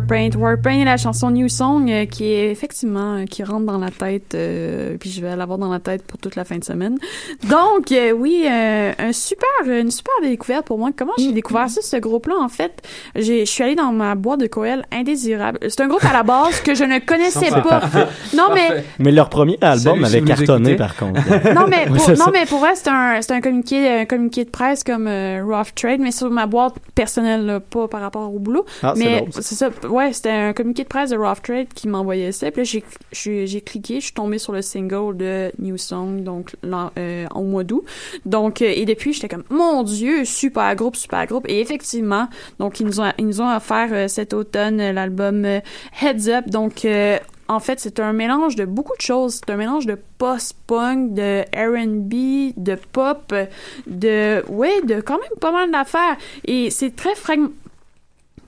Warpaint. Warpaint, la chanson New Song euh, qui est effectivement, euh, qui rentre dans la tête, euh, puis je vais l'avoir dans la tête pour toute la fin de semaine. Donc, euh, oui, euh, un super, une super découverte pour moi. Comment j'ai découvert ça, ce groupe-là? En fait, j'ai, je suis allée dans ma boîte de courriel indésirable. C'est un groupe à la base que je ne connaissais pas. parfait. Non, mais Mais leur premier album avait cartonné, écoutez. par contre. non mais Oui, pour, c'est non mais pour vrai c'est un c'est un communiqué un communiqué de presse comme euh, Rough Trade mais sur ma boîte personnelle là, pas par rapport au boulot Ah, c'est mais c'est ça ouais c'était un communiqué de presse de Rough Trade qui m'envoyait ça puis là j'ai j'ai j'ai cliqué je suis tombée sur le single de New Song donc euh, au mois d'août donc euh, et depuis j'étais comme mon dieu super groupe super groupe et effectivement donc ils nous ont ils nous ont offert euh, cet automne euh, l'album Heads Up donc en fait, c'est un mélange de beaucoup de choses. C'est un mélange de post-punk, de R&B, de pop, de... Ouais, de quand même pas mal d'affaires. Et c'est très fragmenté.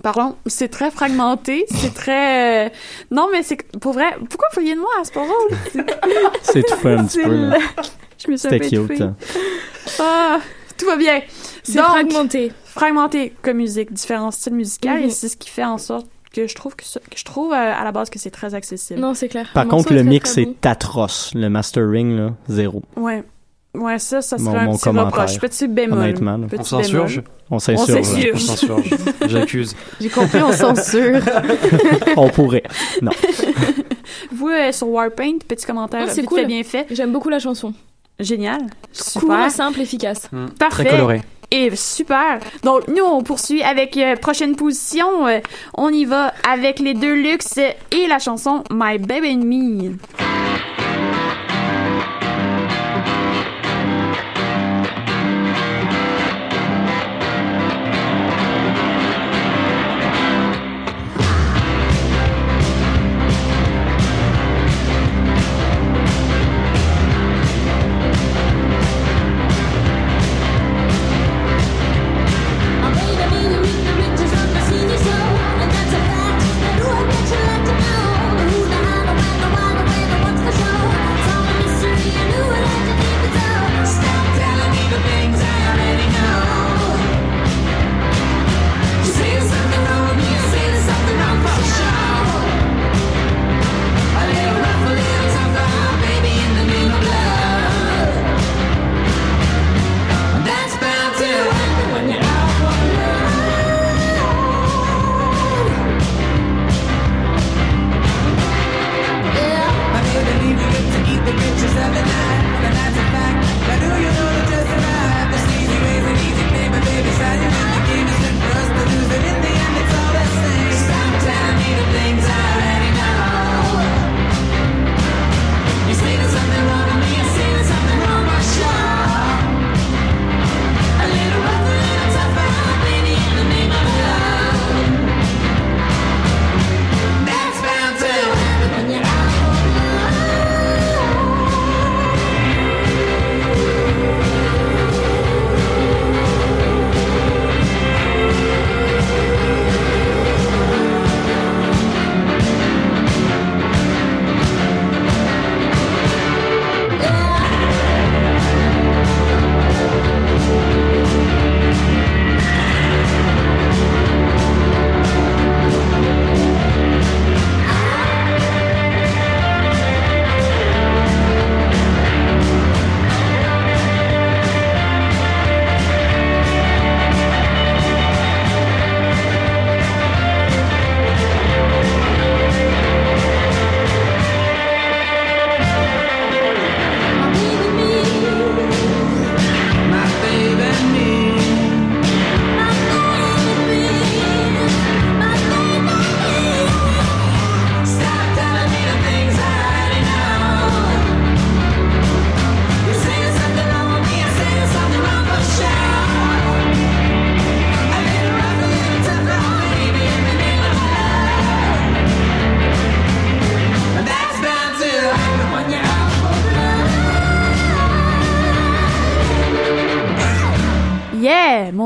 Pardon, c'est très fragmenté, c'est très... euh, Non, mais c'est... Pour vrai, pourquoi vous riez de moi? C'est pas drôle. C'est étouffé un petit C'est. Je me suis un C'était cute. Ah, tout va bien. C'est Donc, fragmenté. Fragmenté comme musique, différents styles musicaux, Mhm. et c'est ce qui fait en sorte que je trouve que, ça- que je trouve euh, à la base que c'est très accessible. Non, c'est clair. Par contre, le mix est atroce. Le mastering, là, zéro. Ouais. Ouais, ça, ça Mon- serait un mon petit commentaire, reproche. Petit bémol. honnêtement. Petit On s'insurge. bémol. On s'insurge. On s'insurge. On s'insurge. J'accuse. J'ai compris, on censure. On pourrait. Non. Vous, euh, sur Warpaint, petit commentaire Ah, c'est vite cool. fait, bien fait. J'aime beaucoup la chanson. Génial. Court, Super. simple, efficace. Parfait. Très coloré. Et super. Donc, nous, on poursuit avec euh, prochaine position. Euh, on y va avec les deux luxe et la chanson My Baby and Me.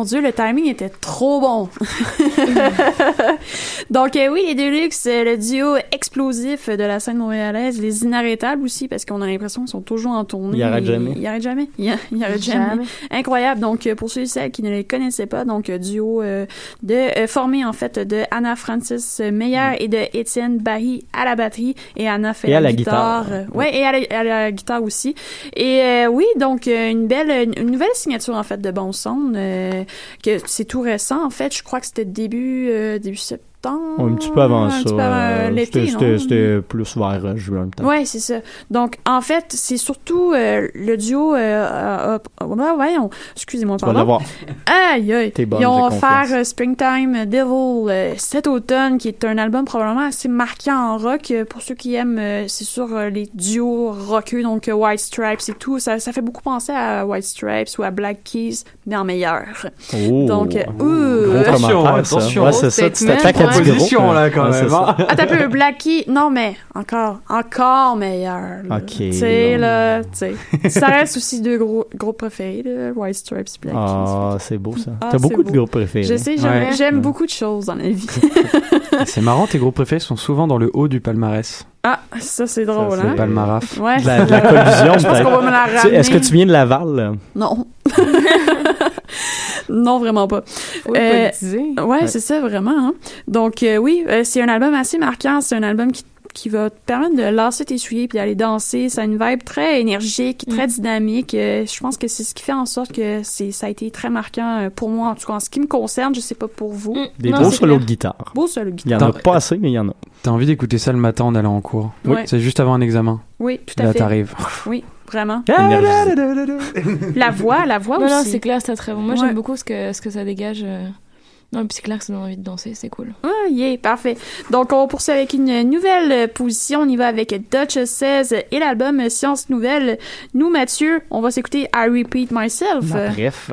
Dieu, le timing était trop bon. Donc euh, oui, les Deluxe, euh, le duo explosif de la scène montréalaise, les inarrêtables aussi, parce qu'on a l'impression qu'ils sont toujours en tournée. Ils arrêtent jamais. Ils arrêtent jamais. Ils, ils arrêtent jamais. Jamais. Incroyable. Donc euh, pour ceux et celles qui ne les connaissaient pas, donc euh, duo euh, de euh, formé en fait de Anna Francis Meyer et de Étienne Barry à la batterie et Anna fait Et à la guitare. guitare. Ouais, et à la, à la guitare aussi. Et euh, oui, donc une belle, une nouvelle signature en fait de Bon Son, euh, que c'est tout récent en fait. Je crois que c'était début euh, début septembre. Un petit peu avant un ça. petit peu avant euh, l'été, c'était- non? C'était c'était plus vers euh, juin. peut-être. Ouais, c'est ça. Donc, en fait, c'est surtout euh, le duo. Euh, euh, euh, ouais, voyons. Excusez-moi, Tu vas pardon. Aïe, aïe. T'es bonne, Ils ont offert euh, Springtime Devil euh, cet automne, qui est un album probablement assez marquant en rock. Euh, Pour ceux qui aiment, euh, c'est sûr, euh, les duos rockeux, donc euh, White Stripes et tout. Ça, ça fait beaucoup penser à White Stripes ou à Black Keys, mais en meilleur. Oh. Donc, euh, Gros ça. attention. Ouais, c'est ça. Tu t'attaques à ouais. gros. Position, là, quand Ouais, même, c'est ça. hein. Attends un peu, Blackie. Non, mais encore, encore meilleur. là. Ok, Tu sais, là, tu sais. Ça reste aussi deux gros, groupes préférés, White Stripes, Black Keys. Ah, c'est beau ça. Ah, T'as beaucoup de groupes préférés. Je sais, j'aime Ouais. j'aime beaucoup de choses dans la vie. C'est marrant, tes groupes préférés sont souvent dans le haut du palmarès. ah, ça, c'est drôle, Le hein? palmaraf. Ouais. De la, la collusion, Est-ce que tu viens de Laval? là? Non. non, vraiment pas. Faut Euh. Ouais, Ouais. c'est ça, vraiment. hein. Donc, euh, oui, euh, c'est un album assez marquant. C'est un album qui, qui va te permettre de lasser tes souliers puis d'aller danser. Ça a une vibe très énergique, très dynamique. Euh, je pense que c'est ce qui fait en sorte que c'est ça a été très marquant pour moi, en tout cas en ce qui me concerne. Je sais pas pour vous. Des Non, beaux solos de guitare. Beau solo Il y en a pas assez, mais il y en a. T'as envie d'écouter ça le matin en allant en cours? Oui. C'est juste avant un examen? Oui, tout à Là, fait. t'arrives. Oui, vraiment. Énergisé. La voix, la voix Non, non, aussi. c'est clair, c'est très bon. Moi, Ouais. j'aime beaucoup ce que, ce que ça dégage. euh. Non, et puis c'est clair que ça donne envie de danser, c'est cool. Ah, yeah, parfait. Donc, on poursuit avec une nouvelle position. On y va avec Dutch 16 et l'album Science Nouvelle. Nous, Mathieu, on va s'écouter I Repeat Myself. Bref.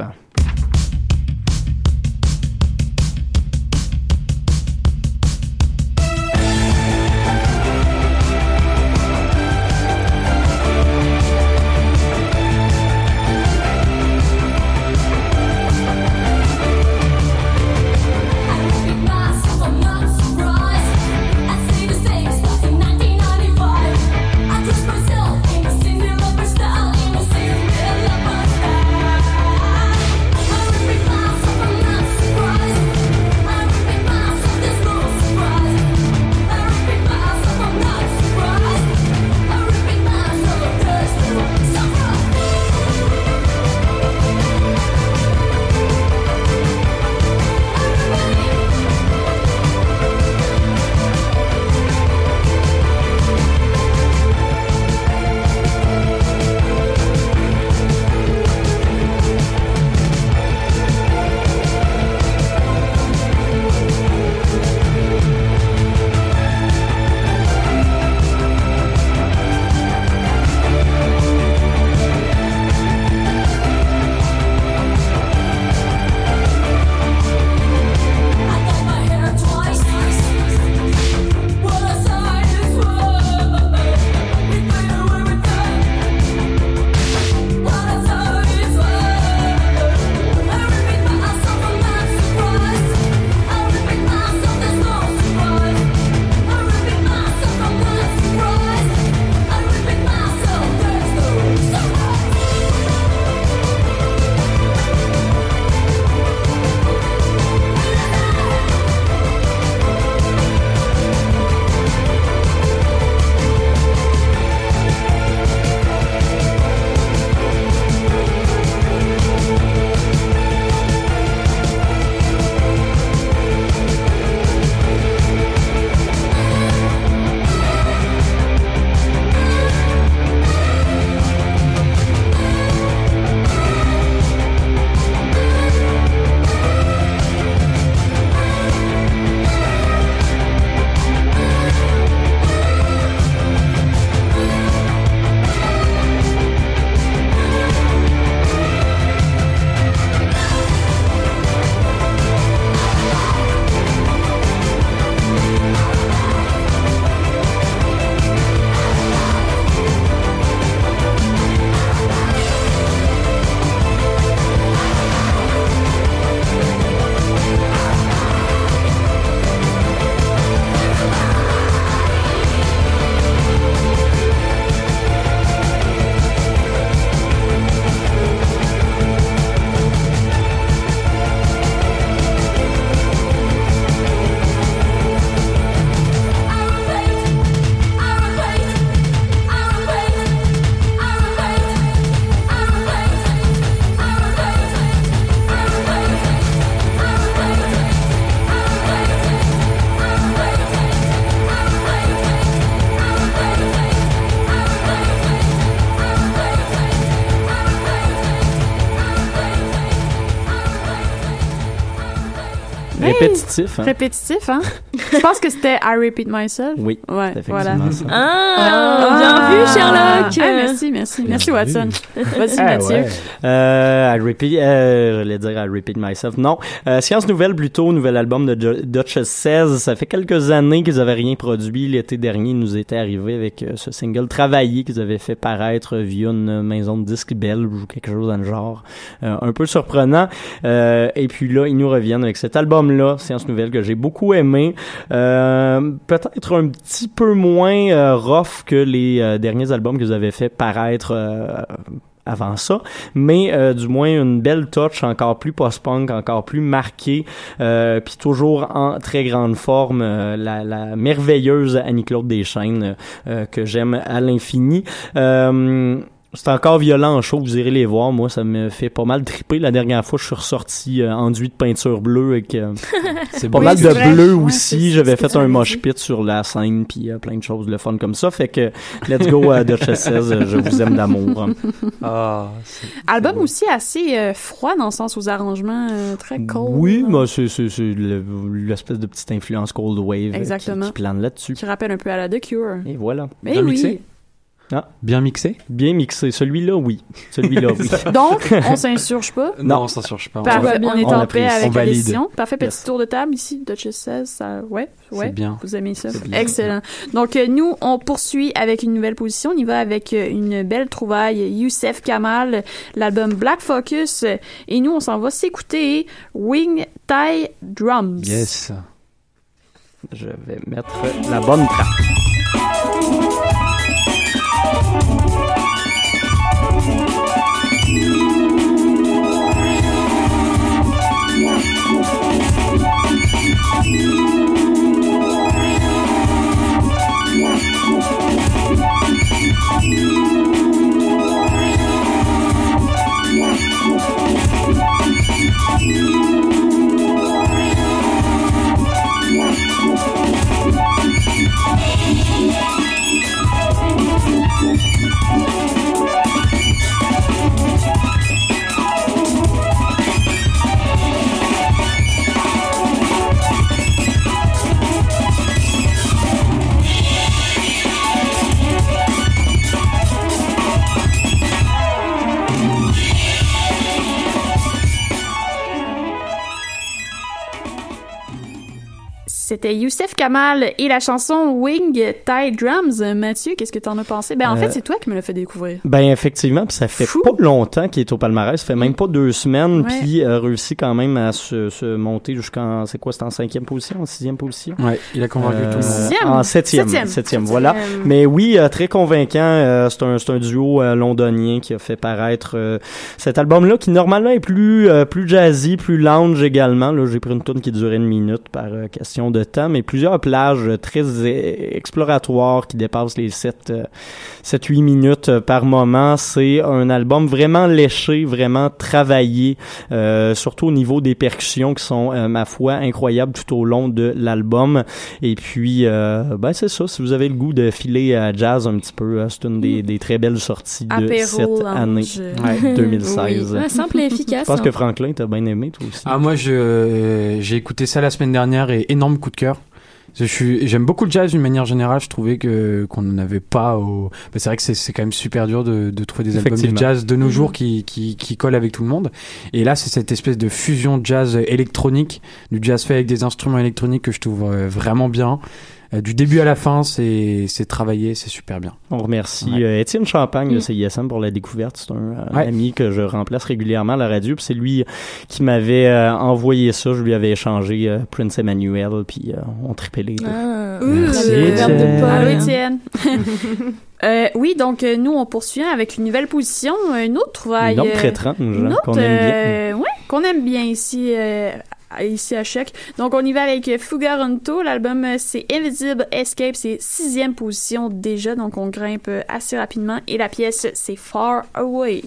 Répétitif, hein? Répétitif, hein? Je pense que c'était I Repeat Myself. Oui, Ouais, voilà. ça. Ah, bien vu, Sherlock. Ah, merci, merci. Merci, Watson. Vas-y, Ah, Mathieu. ouais. Euh, I repeat, euh, j'allais dire I repeat myself. Non. Euh, Science Nouvelle plutôt, nouvel album de Jo- Duchess 16. Ça fait quelques années qu'ils avaient rien produit. L'été dernier, ils nous étaient arrivé avec euh, ce single travaillé qu'ils avaient fait paraître via une maison de disques belge ou quelque chose dans le genre. Euh, un peu surprenant. Euh, et puis là, ils nous reviennent avec cet album-là, Science Nouvelle, que j'ai beaucoup aimé. Euh, Peut-être un petit peu moins euh, rough que les derniers albums que vous avez fait paraître euh, avant ça, mais euh, du moins une belle touch encore plus post-punk, encore plus marquée, euh, puis toujours en très grande forme, euh, la, la merveilleuse Annie-Claude Deschaines que j'aime à l'infini. Euh, c'est encore violent en show, vous irez les voir. Moi, ça me fait pas mal triper. La dernière fois, je suis ressorti euh, enduit de peinture bleue avec euh, C'est pas mal de vrai. bleu Ouais, aussi. J'avais fait un mosh pit sur la scène, puis euh, plein de choses de fun comme ça. Fait que let's go à Duchess 16, euh, je vous aime d'amour. Ah, Album aussi assez euh, froid dans le sens aux arrangements euh, très cold. Oui, mais c'est c'est- c'est le- l'espèce de petite influence cold wave euh, qui- Exactement. Qui, plane là-dessus. Qui rappelle un peu à la The Cure. Et voilà. Mais Bien oui. mixé? Ah. Bien mixé? Bien mixé. Celui-là, oui. Celui-là, oui. Donc, on s'insurge pas? Non. on s'insurge pas. Parfait, on est On en paix avec On la valide. décision. Parfait, petit Yes. tour de table ici. Duchess 16, ça, ouais, ouais. bien. Vous aimez ça. Excellent. Donc, euh, nous, on poursuit avec une nouvelle position. On y va avec euh, une belle trouvaille. Youssef Kamal, l'album Black Focus. Et nous, on s'en va s'écouter Wing Thai Drums. Yes. Je vais mettre la bonne trappe. Thank you. C'était Youssef Kamal et la chanson Wing Thai Drums. Mathieu, qu'est-ce que t'en as pensé? Ben, en Euh, fait, c'est toi qui me l'as fait découvrir. Ben effectivement, puis ça fait pas longtemps qu'il est au palmarès, ça fait même pas deux semaines, puis euh, réussi quand même à se, se monter jusqu'en, c'est quoi, c'est en cinquième position, en sixième position? Ouais, il a convaincu tout le monde. Sixième? En septième, Septième. septième, voilà. Septième. Mais oui, euh, très convaincant. euh, c'est un, c'est un duo euh, londonien qui a fait paraître euh, cet album-là, qui normalement est plus, euh, plus jazzy, plus lounge également. Là, j'ai pris une tune qui durait une minute par euh, question de temps, mais plusieurs plages très exploratoires qui dépassent les 7 7-8 minutes euh, par moment. C'est un album vraiment léché, vraiment travaillé, euh, surtout au niveau des percussions qui sont, euh, ma foi, incroyables tout au long de l'album. Et puis, euh, ben c'est ça, si vous avez le goût de filer à jazz un petit peu, c'est une des, des très belles sorties de Apéro, cette lounge. année. Ouais, 2016. Oui. Ouais, simple et efficace, Je pense hein. que Franklin, t'as bien aimé, toi aussi. Ah moi je euh, j'ai écouté ça la semaine dernière et énorme coup de cœur. Je suis j'aime beaucoup le jazz d'une manière générale. Je trouvais que qu'on n'en avait pas au. bah, c'est vrai que c'est c'est quand même super dur de, de trouver des albums de jazz de nos Mhm. jours qui, qui qui collent avec tout le monde. Et là c'est cette espèce de fusion jazz électronique, du jazz fait avec des instruments électroniques que je trouve euh, vraiment bien. Euh, du début à la fin, c'est c'est travaillé, c'est super bien. On remercie Ouais. euh, Étienne Champagne de Mm. CISM pour la découverte. C'est un, euh, Ouais. ami que je remplace régulièrement à la radio. Puis c'est lui qui m'avait euh, envoyé ça. Je lui avais échangé euh, Prince Emmanuel. Puis euh, on tripait les deux. Ah, Merci, Étienne. Étienne. Euh, oui, donc euh, nous, on poursuit avec une nouvelle position, une autre trouvaille. Une autre euh, très étrange, une hein, autre, qu'on aime bien. euh, ouais, qu'on aime bien ici, euh, ici à Choc. Donc, on y va avec Fugaronto. L'album, euh, c'est Invisible Escape. C'est sixième position déjà, donc on grimpe euh, assez rapidement. Et la pièce, c'est Far Away.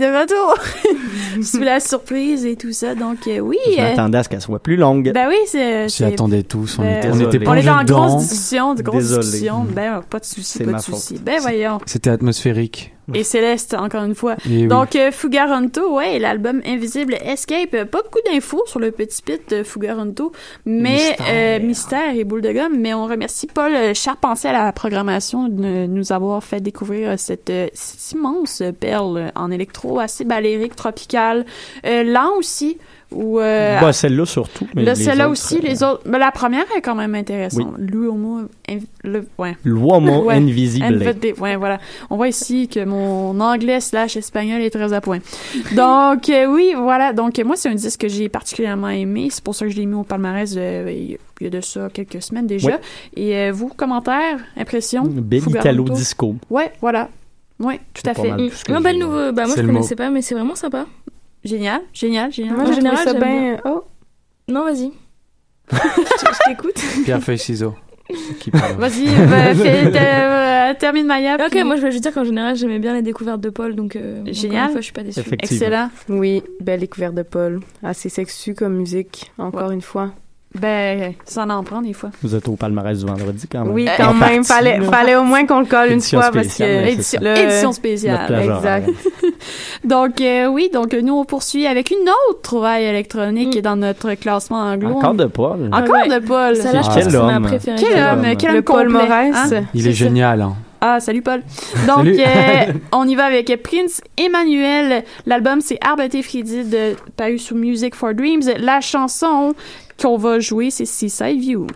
De retour. Sous la surprise et tout ça. Donc, euh, oui. Je euh, m'attendais à ce qu'elle soit plus longue. ben oui, c'est. On s'y c'est- attendait tous, on ben, était, on était On plongés en grosse discussion, de grosse discussion. Ben, pas de souci, pas de souci. Ben, voyons. C'était atmosphérique. Et Céleste, encore une fois. Et oui. Donc, euh, Fugaronto, ouais, l'album Invisible Escape. euh, Pas beaucoup d'infos sur le petit pit de Fugaronto, mais Mystère. euh, mystère et boule de gomme. Mais on remercie Paul Charpentier à la programmation de nous avoir fait découvrir cette, cette immense perle en électro assez balérique, tropicale, lent aussi. Ou euh, Bah, celle-là surtout. mais celle-là autres, aussi, euh, les autres. Mais la première est quand même intéressante. L'Uomo, inv- le, ouais. L'Uomo Ouais. Invisible. Ouais, voilà. On voit ici que mon anglais slash espagnol est très à point. Donc, euh, oui, voilà. Donc, euh, moi, c'est un disque que j'ai particulièrement aimé. C'est pour ça que je l'ai mis au palmarès euh, il y a- il y a de ça quelques semaines déjà. Ouais. Et euh, vous, commentaires, impressions? Bel Fugaronto? Italo Disco. Ouais, voilà. Ouais, tout à fait. que Non, j'ai, bah, bah, moi, C'est je le connaissais pas, mais c'est vraiment sympa. Génial, génial, génial. Moi, en général, ça j'aime bien. Oh, Non, vas-y. je je t'écoute. Pierre, feuille, ciseaux. Qui parle Vas-y, bah, euh, termine Maya. Ok, puis- moi je veux juste dire qu'en général j'aimais bien les découvertes de Paul, donc euh, Génial. une fois, je suis pas déçue. Excellent. oui, belle découverte de Paul. Assez sexu comme musique, encore une fois. Ben, ça en en prend des fois. Vous êtes au palmarès du vendredi quand même. Oui, Euh, quand En même. partie, Fallait, là. fallait au moins qu'on le colle une fois parce que. c'est Édition, Le- édition Notre spéciale. exact. Donc, euh, oui, donc nous, on poursuit avec une autre trouvaille électronique dans notre classement anglo. Encore de Paul. Encore Ouais. de Paul. Celle-là, je Ah, pense que quel c'est ma homme. préférée. Quel Quel homme, quel Le homme Paul Morès. hein? Il C'est est génial. Hein. Ah, salut Paul. Donc, Salut. euh, on y va avec Prince Emmanuel. L'album, c'est Arbete Fridide, paru sous Music for Dreams. La chanson qu'on va jouer, c'est Seaside View.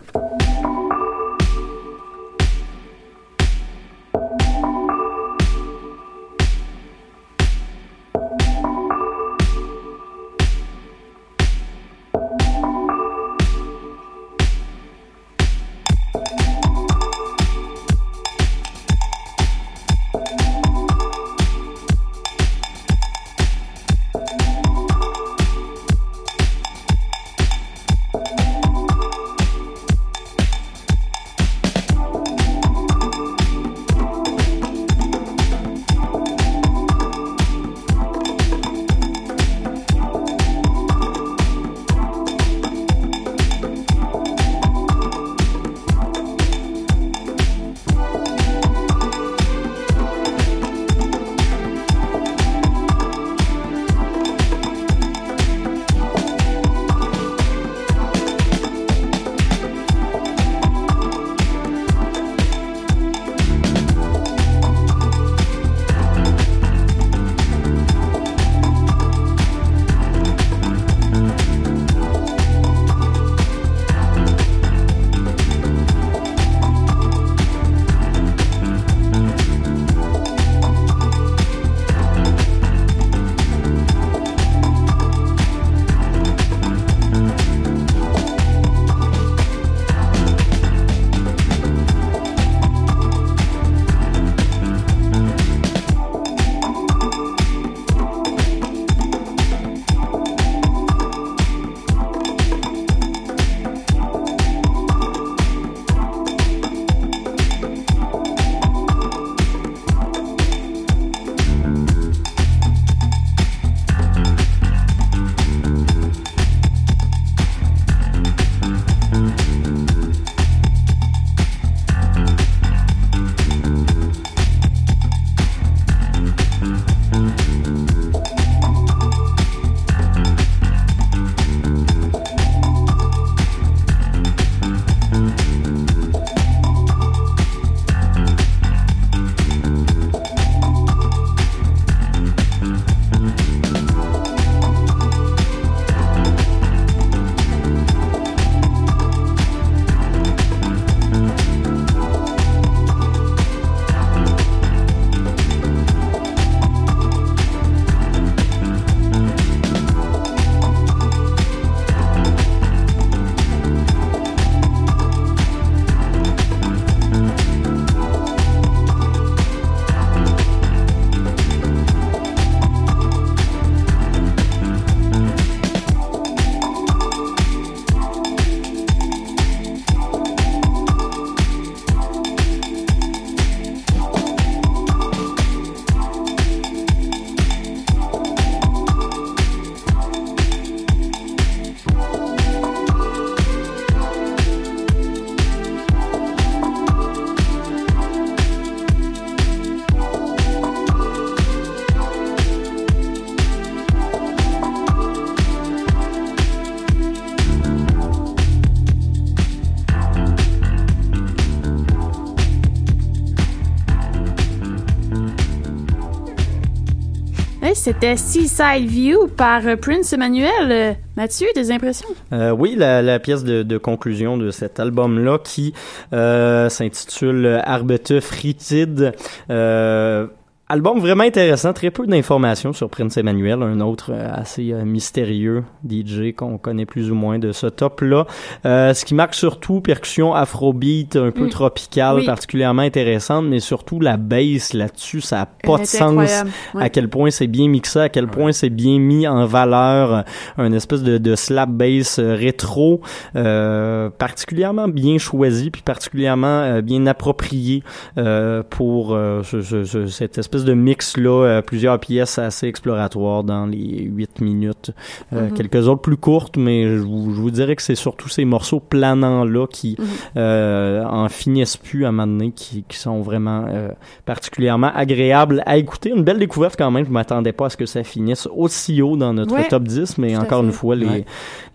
C'était Seaside View par euh, Prince Emmanuel. Euh, Mathieu, des impressions? Euh, oui, la, pièce de, conclusion de cet album-là qui s'intitule Arbete Fritide. Euh, Album vraiment intéressant, très peu d'informations sur Prince Emmanuel, un autre euh, assez euh, mystérieux DJ qu'on connaît plus ou moins de ce top-là. Euh, ce qui marque surtout percussion afrobeat un peu Mm. tropicale, Oui. particulièrement intéressante, mais surtout la bass là-dessus, ça a Elle pas de sens ouais. à quel point c'est bien mixé, à quel point c'est bien mis en valeur, euh, un espèce de, de slap bass rétro, euh, particulièrement bien choisi, puis particulièrement euh, bien approprié euh, pour euh, ce- ce- ce- cette espèce de mix-là, euh, plusieurs pièces assez exploratoires dans les 8 minutes, euh, Mhm. quelques autres plus courtes, mais je vous, je vous dirais que c'est surtout ces morceaux planants-là qui Mhm. euh, en finissent plus à un moment donné, qui, qui sont vraiment euh, particulièrement agréables à écouter. Une belle découverte quand même, je m'attendais pas à ce que ça finisse aussi haut dans notre Ouais, top 10, mais encore une fois, les, Ouais.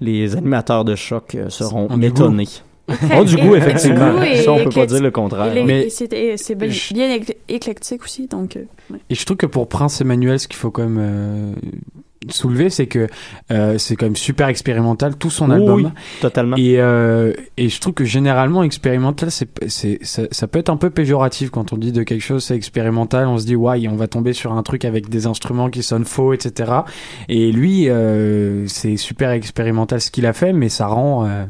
les animateurs de choc seront Ont du étonnés. Très- Ont du goût, effectivement. du goût et Ça, on peut pas dire le contraire. Les- Mais- c'est bien, éclectique aussi, donc. euh, ouais. Et je trouve que pour Prince Emmanuel, ce qu'il faut quand même euh, soulever, c'est que euh, c'est quand même super expérimental tout son album. oui, totalement. Et, euh, et je trouve que généralement expérimental, c'est, c'est, ça, ça peut être un peu péjoratif quand on dit de quelque chose c'est expérimental. On se dit ouais, on va tomber sur un truc avec des instruments qui sonnent faux, etc. Et lui, euh, c'est super expérimental ce qu'il a fait, mais ça rend euh,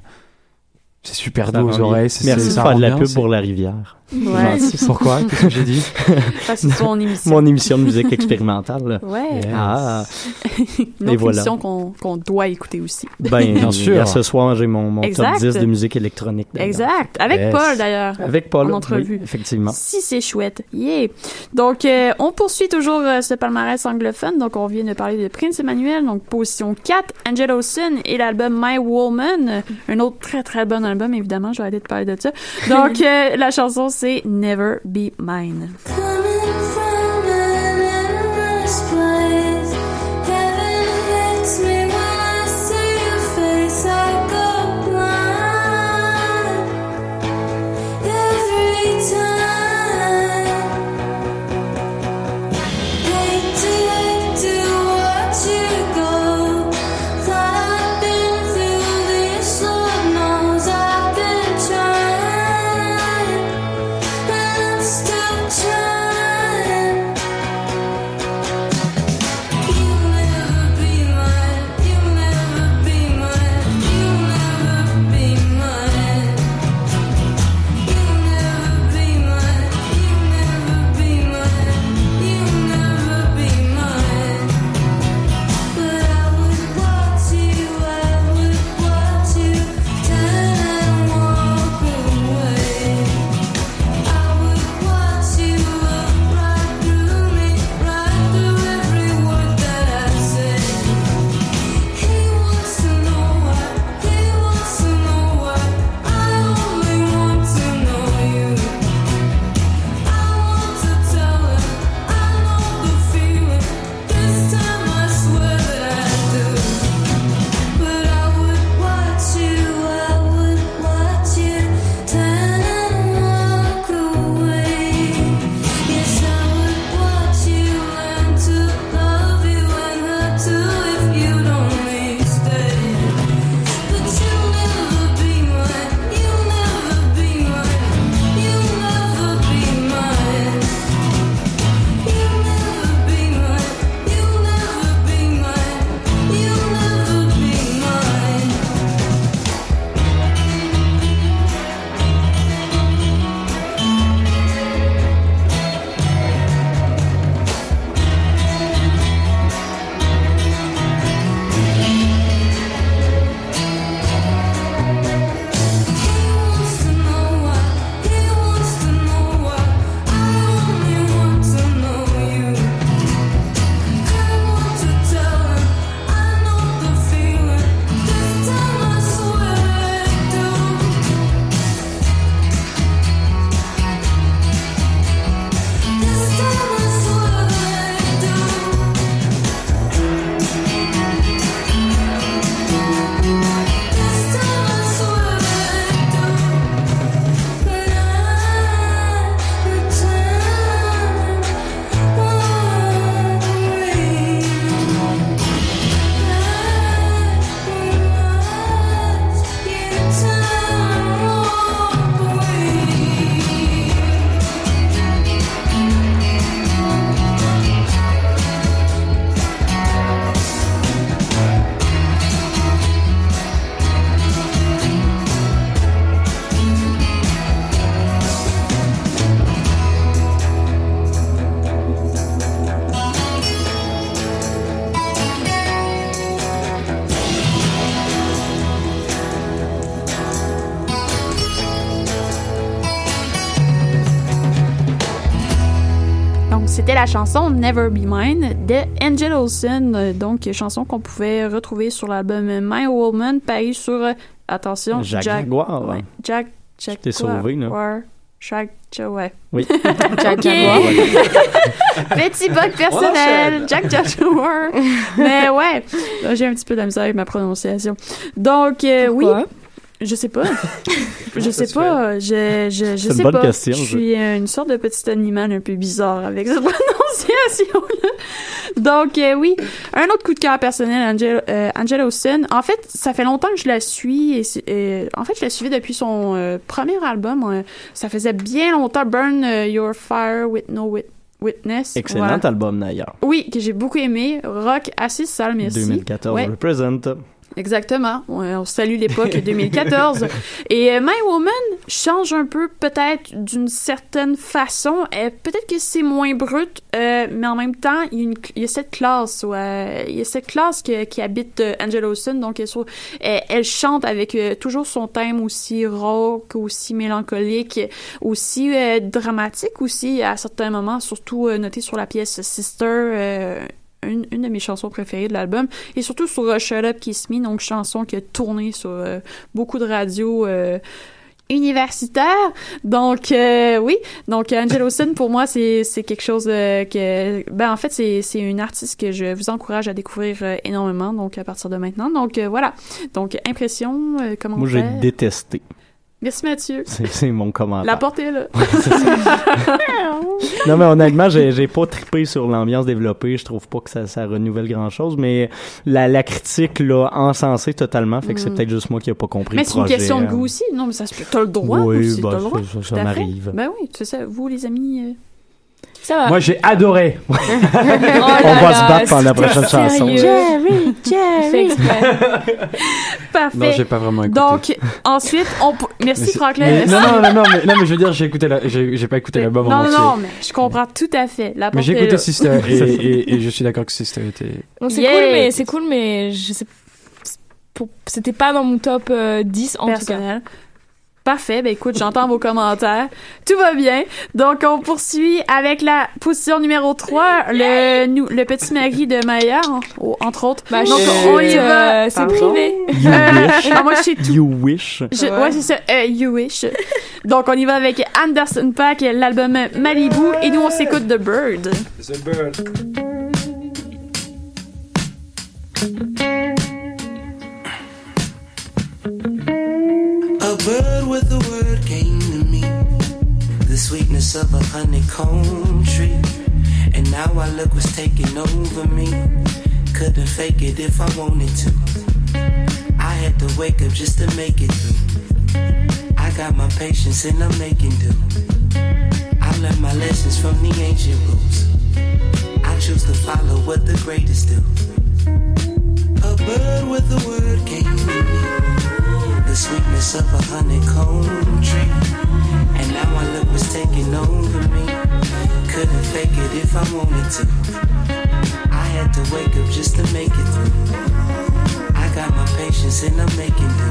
c'est super doux aux oreilles. Merci de faire de la pub pour la rivière. Ouais. Gentil. Pourquoi? Qu'est-ce que j'ai dit? C'est son émission. Mon émission de musique expérimentale. Ouais. Ah, Une voilà. émission qu'on qu'on doit écouter aussi. ben, Bien sûr. Ce soir, j'ai mon, mon top Exact. 10 de musique électronique. d'ailleurs. Exact. Avec Yes. Paul, d'ailleurs. Avec Paul, En entrevue. oui, effectivement. Si c'est chouette. Yeah. Donc, euh, on poursuit toujours euh, ce palmarès anglophone. Donc, on vient de parler de Prince Emmanuel. Donc, position 4, Angel Olsen et l'album My Woman. Un autre très, très bon album, évidemment. Je vais arrêter de parler de ça. Donc, euh, la chanson, c'est Never Be Mine. La chanson Never Be Mine de Angel Olsen, donc chanson qu'on pouvait retrouver sur l'album My Woman, paru sur, attention, Jack Jack, Jaguar, ouais. Jack, Jack, t'ai sauvé, là. Jaguar, Jack, Ja- ouais. Oui. Jack. Jaguar. Petit bug personnel, Jack Jaguar. Mais ouais, j'ai un petit peu de la misère avec ma prononciation. Donc, euh, oui. Je sais pas. je sais pas. Je, je, je C'est une sais bonne pas. question, Je suis euh, une sorte de petit animal un peu bizarre avec cette prononciation-là. Donc, euh, oui. Un autre coup de cœur personnel, Angel, euh, Angela Austin. En fait, ça fait longtemps que je la suis. Et, et, en fait, je la suivais depuis son euh, premier album. euh, ça faisait bien longtemps. Burn euh, Your Fire with No Wit- Witness. Excellent Voilà. album d'ailleurs. Oui, que j'ai beaucoup aimé. Rock assez sale, mais aussi. 2014 Ouais. represent. Exactement. On salue l'époque 2014. Et euh, My Woman change un peu, peut-être d'une certaine façon. Euh, peut-être que c'est moins brut, euh, mais en même temps, il y a, une- il y a cette classe, ouais, il y a cette classe que- qui habite euh, Angela Olsen. Donc, elle, chante avec euh, toujours son thème aussi rock, aussi mélancolique, aussi euh, dramatique aussi à certains moments, surtout noté sur la pièce Sister. Une, une de mes chansons préférées de l'album. Et surtout sur euh, Shut Up Kiss Me donc chanson qui a tourné sur euh, beaucoup de radios euh, universitaires. Donc euh, oui. Donc Angela Olsen pour moi c'est c'est quelque chose euh, que ben en fait c'est c'est une artiste que je vous encourage à découvrir euh, énormément donc à partir de maintenant. Donc euh, voilà. Donc impression euh, comment Moi, j'ai détesté. Merci Mathieu C'est mon commentaire. la porte est là Non, mais honnêtement, j'ai pas trippé sur l'ambiance développée. Je trouve pas que ça, ça renouvelle grand-chose, mais la, la critique l'a encensé totalement, fait que c'est Mm. peut-être juste moi qui a pas compris mais c'est une question de euh. goût aussi non mais ça se peut t'as le droit Oui, aussi t'as le droit ça- m'arrive. ben oui c'est ça vous les amis euh, Ça va. Moi, j'ai adoré. Oh On va se battre pendant la prochaine chanson. Jerry, Jerry. Parfait. Non, j'ai pas vraiment écouté. Donc, ensuite, on. p- Merci, Franklin. mais- non, non, non, non, mais, non, mais je veux dire, j'ai écouté la, j'ai, j'ai pas écouté l'album en non, entier. non, non, mais je comprends tout à fait. La Mais porte j'ai est écouté là. Sister et, et, et je suis d'accord que Sister était. Non, c'est Yeah. cool, mais c'est cool, mais je sais. pour- C'était pas dans mon top euh, 10 en tout cas. Personnel. Parfait. Ben écoute, j'entends vos commentaires. Tout va bien. Donc, on poursuit avec la position numéro 3, le, nous, le petit mari de Maya, en- entre autres. Bah, Donc, on y va. euh, c'est privé. You Euh, wish. ah, moi, je sais tout. You wish. Je- ouais, c'est ça. euh, you wish. Donc, on y va avec Anderson Paak, l'album Malibu, et nous, on s'écoute The Bird. The Bird. A bird with a word came to me. The sweetness of a honeycomb tree. And now I look what's taking over me. Couldn't fake it if I wanted to. I had to wake up just to make it through. I got my patience and I'm making do. I learned my lessons from the ancient rules. I choose to follow what the greatest do. A bird with a word came sweetness of a honeycomb tree. And now my look was taking over me. Couldn't fake it if I wanted to. I had to wake up just to make it through. I got my patience and I'm making do.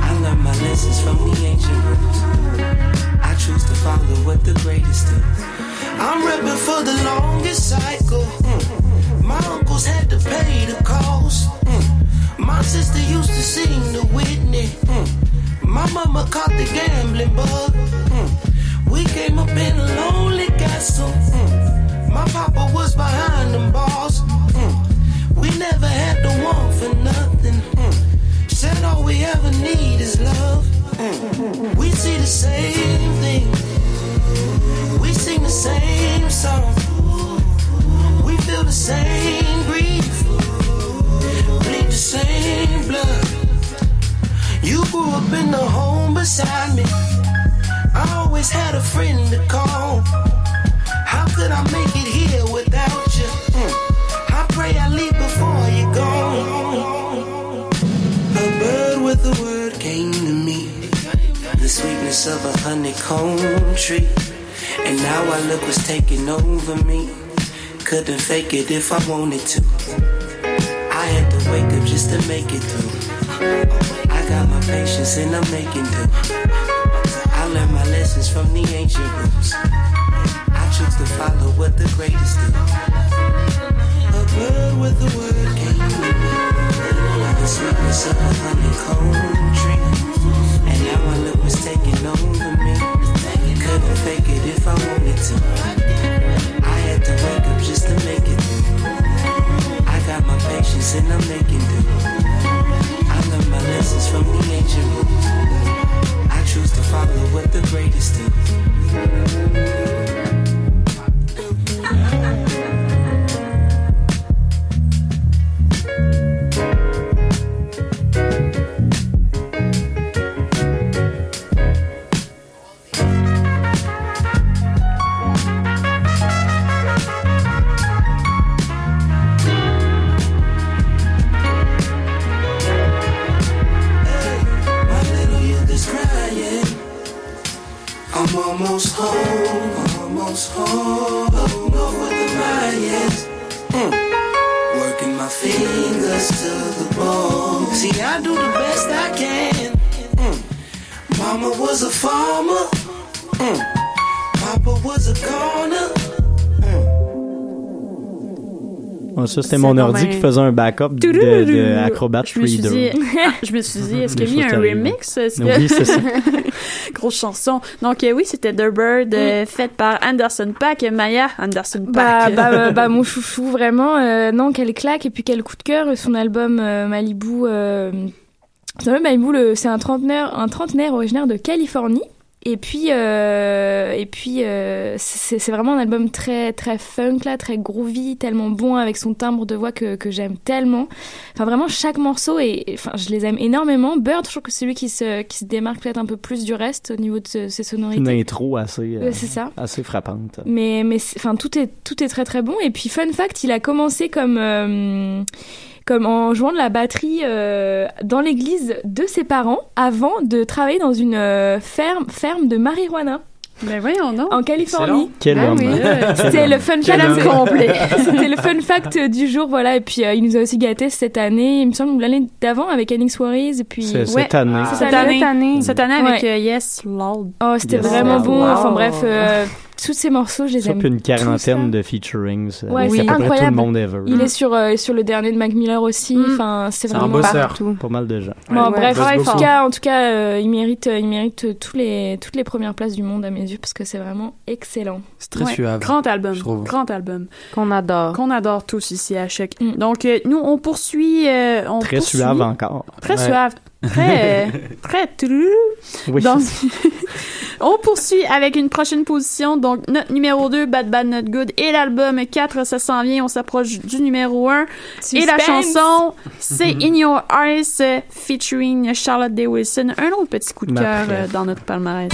I learned my lessons from the ancient rules. I choose to follow what the greatest do. I'm repping for the longest cycle. Mm. My uncles had to pay the cost. Mm. My sister used to sing the Whitney. Mm. My mama caught the gambling bug. Mm. We came up in a lonely castle. Mm. My papa was behind them bars. Mm. We never had to want for nothing. Mm. Said all we ever need is love. Mm. We see the same thing. We sing the same song. We feel the same grief. Bleed the same. You grew up in the home beside me. I always had a friend to call. How could I make it here without you? Mm. I pray I leave before you go. A bird with a word came to me. The sweetness of a honeycomb tree. And now I look what's taking over me. Couldn't fake it if I wanted to. I had to wake up just to make it through. I got my patience and I'm making do. I learned my lessons from the ancient rules. I choose to follow what the greatest do. A bird with a word came through. The sweetness of a honeycomb tree. And now my look was taking over me. Couldn't fake it if I wanted to. I had to wake up just to make it through. I got my patience and I'm making do lessons from the ancient. you. I choose to follow what the greatest do. Ça, c'était mon ordi qui faisait un backup de, de Acrobat Je me suis Reader. dit, ah, je me suis dit, est-ce qu'il y a mis choses un remix? Oui, c'est ça. Grosse chanson. Donc, euh, oui, c'était The Bird, euh, faite par Anderson Paak. Maya Anderson Bah, Paak. bah, bah, bah, mon chouchou, vraiment. euh, non, quelle claque et puis quel coup de cœur. Son album Malibu, son album Malibu, c'est un trentenaire, un trentenaire originaire de Californie. Et puis, euh, et puis, euh, c'est vraiment un album très, très funk là, très groovy, tellement bon avec son timbre de voix que, que j'aime tellement. Enfin, vraiment, chaque morceau et, enfin, je les aime énormément. Bird, je trouve que c'est celui qui se, qui se démarque peut-être un peu plus du reste au niveau de ce- ses sonorités. Une intro assez, euh, ça. assez frappante. Mais, mais enfin, tout est, tout est très très bon. Et puis, fun fact, il a commencé comme, euh, comme en jouant de la batterie euh, dans l'église de ses parents avant de travailler dans une euh, ferme, ferme de marijuana. Ben voyons donc. En Californie. Quel Ah homme. oui. Quel C'était le fun Quel fact complet. C'était le fun fact du jour, voilà. Et puis euh, il nous a aussi gâté cette année, il me semble l'année d'avant avec Anix Warriors. Et puis ouais. cette année. C'est Cette année. année. Cette année avec Ouais. euh, Yes Lord. Oh, c'était Yes, vraiment bon. Wow. Enfin bref, euh, tous ces morceaux, je les aime. une quarantaine de featurings. euh, Ouais, c'est incroyable. tout le monde ever. Il est sur, euh, sur le dernier de Mac Miller aussi. Enfin, c'est C'est un vraiment bosseur. partout. Pas mal de gens. Bon, Ouais. bref, en tout cas, en tout cas, euh, il mérite, il mérite tous les, toutes les premières places du monde à mes yeux parce que c'est vraiment excellent. C'est très Ouais, suave. Grand album. je trouve. Grand album. Qu'on adore. Qu'on adore tous ici à Choc. Donc, euh, nous, on poursuit. euh, on Très poursuit- suave encore. Très Ouais. suave. Très, très true. Oui. Donc, on poursuit avec une prochaine position. Donc, notre numéro 2, Bad Bad Not Good, et l'album 4, ça s'en vient. On s'approche du numéro 1. Et la chanson, c'est In Your Eyes, featuring Charlotte Day Wilson. Un autre petit coup de cœur euh, dans notre palmarès.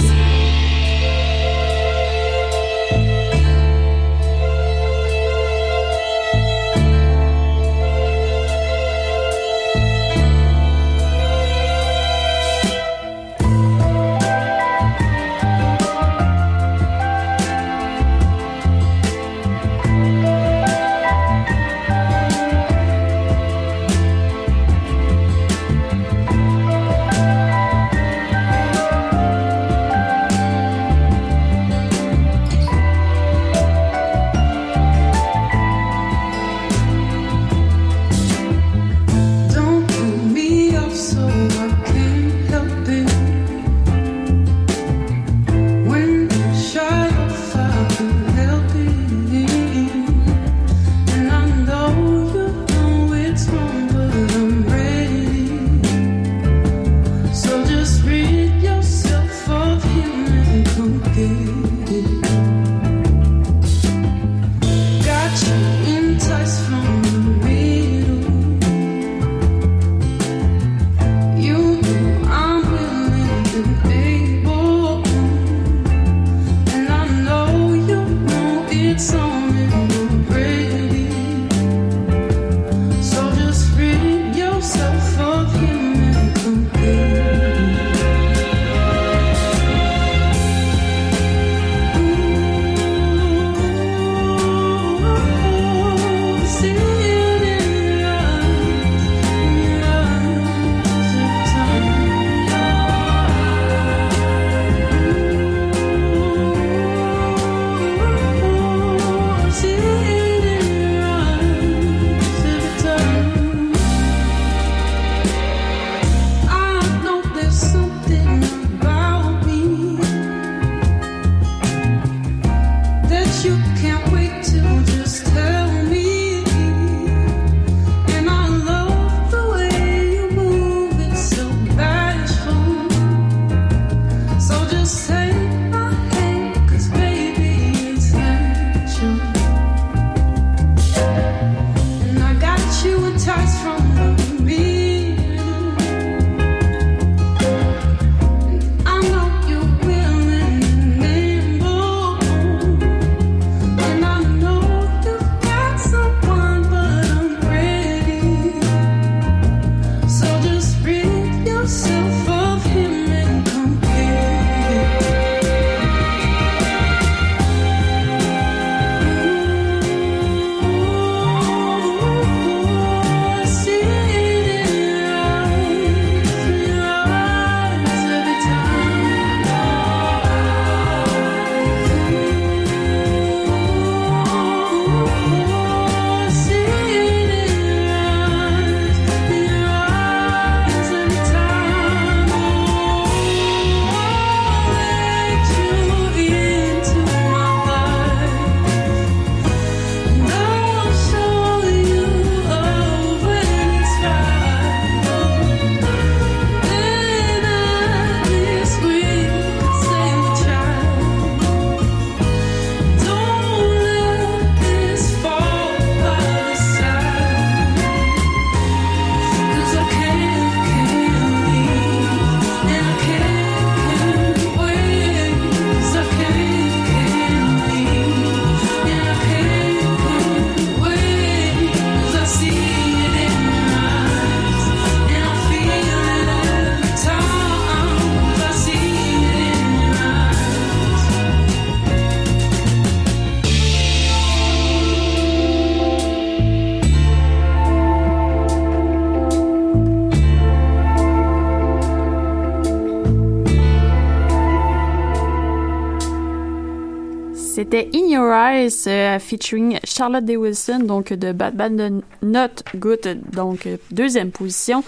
Euh, featuring Charlotte Day Wilson, donc de Bad Bad Not Good, donc deuxième position.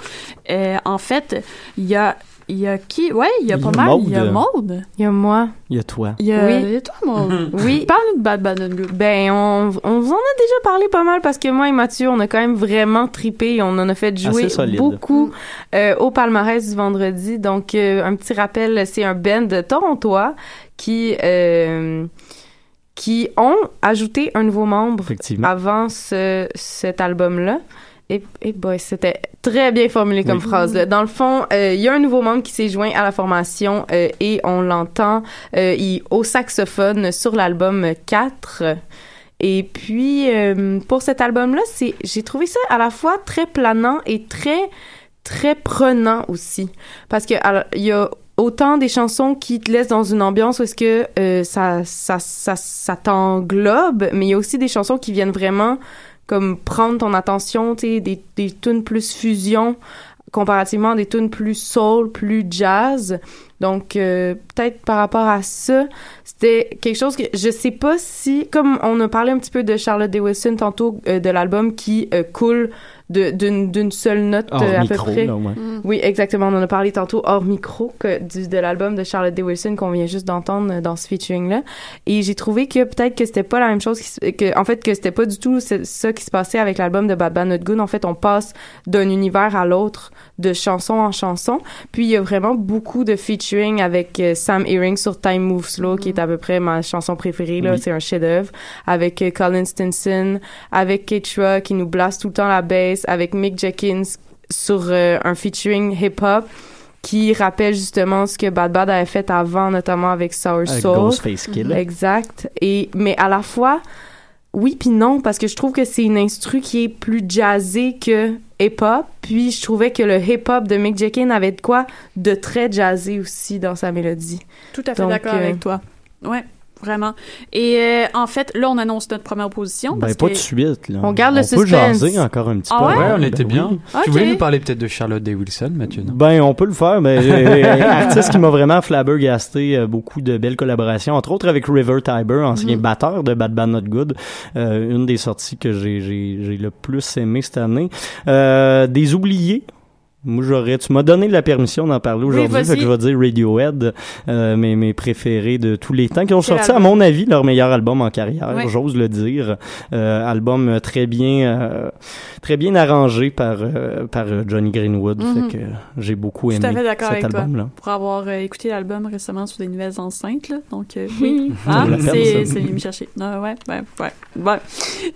Euh, en fait, il y a il y a qui? Ouais, il y a pas mal. Il y a Maude. Il y a moi. Il y a toi. Il y a, Oui. il y a toi, Maude. Oui. Parle de Bad Bad Not Good. Ben, on, on vous en a déjà parlé pas mal parce que moi et Mathieu, on a quand même vraiment tripé. On en a fait jouer beaucoup euh, au palmarès du vendredi. Donc, euh, un petit rappel, c'est un band de torontois qui... euh, qui ont ajouté un nouveau membre avant ce, cet album-là. Et, et boy, c'était très bien formulé comme Oui. phrase. là. Dans le fond, euh, il y a un nouveau membre qui s'est joint à la formation euh, et on l'entend euh, il- au saxophone sur l'album 4. Et puis, pour cet album-là, c'est, j'ai trouvé ça à la fois très planant et très, très prenant aussi. Parce que alors, il y a autant des chansons qui te laissent dans une ambiance où est-ce que euh, ça, ça, ça, ça t'englobe, mais il y a aussi des chansons qui viennent vraiment comme prendre ton attention, tu sais, des, des tunes plus fusion comparativement à des tunes plus soul, plus jazz. Donc, euh, peut-être par rapport à ça, c'était quelque chose que je sais pas si, comme on a parlé un petit peu de Charlotte Day Wilson tantôt, euh, de l'album qui euh, coule d'une d'une seule note Hors euh, à micro, peu près. là, ouais. Mm. Oui, exactement. On en a parlé tantôt hors micro que, du, de l'album de Charlotte Day Wilson qu'on vient juste d'entendre euh, dans ce featuring-là. Et j'ai trouvé que peut-être que c'était pas la même chose, qui se- que, en fait, que c'était pas du tout ce- ça qui se passait avec l'album de Bad Bad Not Good. En fait, on passe d'un univers à l'autre, de chanson en chanson. Puis il y a vraiment beaucoup de featuring avec euh, Sam Earring sur Time Moves Slow, qui est à peu près ma chanson préférée. Là, Oui. c'est un chef-d'œuvre. Avec euh, Colin Stinson, avec Ketra qui nous blast tout le temps la avec Mick Jenkins sur euh, un featuring hip-hop qui rappelle justement ce que Bad Bad avait fait avant, notamment avec Sour Avec Soul. Ghostface Killah. Exact. Et, mais à la fois, oui puis non, parce que je trouve que c'est une instru qui est plus jazzée que hip-hop. Puis je trouvais que le hip-hop de Mick Jenkins avait de quoi de très jazzé aussi dans sa mélodie. Tout à fait d'accord euh, avec toi. Ouais, vraiment. Et euh, en fait, là, on annonce notre première position. Ben, parce pas que... de suite, là. On garde le peut suspense. jaser encore un petit Ah peu. ouais? Ouais, on Ben était bien. oui. Tu voulais nous parler peut-être de Charlotte Day Wilson, Mathieu, non? Ben, on peut le faire, mais euh, artiste qui m'a vraiment flabbergasté, euh, beaucoup de belles collaborations, entre autres avec River Tiber, ancien Mhm. batteur de Bad Bad Not Good, euh, une des sorties que j'ai le plus aimé cette année. Euh, des oubliés. Moi, j'aurais, tu m'as donné la permission d'en parler aujourd'hui, vas-y. fait que je vais dire Radiohead, euh, mes, mes préférés de tous les temps, qui ont sorti, à album? mon avis, leur meilleur album en carrière, j'ose le dire. Euh, album très bien, euh, très bien arrangé par, euh, par Johnny Greenwood, Mhm. fait que j'ai beaucoup Tout aimé à fait d'accord cet avec toi. album-là. Pour avoir euh, écouté l'album récemment sur des nouvelles enceintes, là. Donc, euh, oui. Peine, C'est c'est venu me chercher. Ah, ouais, ouais, ouais. ouais.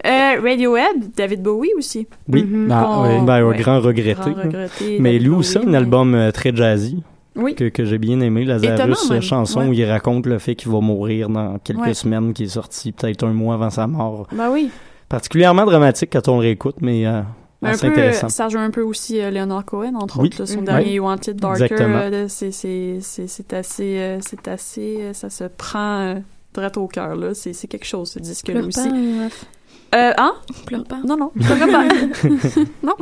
Euh, Radiohead, David Bowie aussi. Oui. Ah, ben, un ouais. grand regretté. Grand regretté, Mais lui aussi, un album euh, très jazzy. Oui. Que, que j'ai bien aimé, Lazarus, euh, chanson Ouais. où il raconte le fait qu'il va mourir dans quelques Ouais. semaines, qui est sorti peut-être un mois avant sa mort. Ben oui. Particulièrement dramatique quand on le réécoute, mais euh, un peu, intéressant. ça rejoint un peu aussi euh, Leonard Cohen, entre Oui. autres, là, son dernier Ouais. You Want It Darker. Euh, c'est, c'est, c'est, c'est assez, euh, c'est assez, euh, ça se prend euh, direct au cœur, là. C'est, c'est quelque chose, ce disque-là aussi. Euh, hein? Pleure pas. Non, non, pleure pas. non.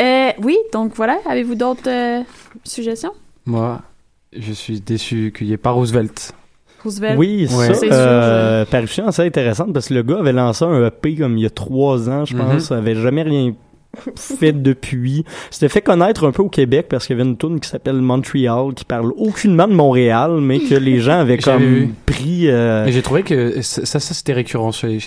Euh, oui, donc voilà. Avez-vous d'autres euh, suggestions? Moi, je suis déçu qu'il n'y ait pas Roosevelt. Roosevelt? Oui, Ouais. ça, C'est sûr, euh, parution assez intéressante parce que le gars avait lancé un EP comme il y a trois ans, je Mhm. pense, avait jamais rien fait depuis. C'était fait connaître un peu au Québec parce qu'il y avait une tune qui s'appelle Montreal qui parle aucunement de Montréal, mais que les gens avaient comme vu. pris. euh, Et j'ai trouvé que ça, ça, ça, c'était récurrent chez,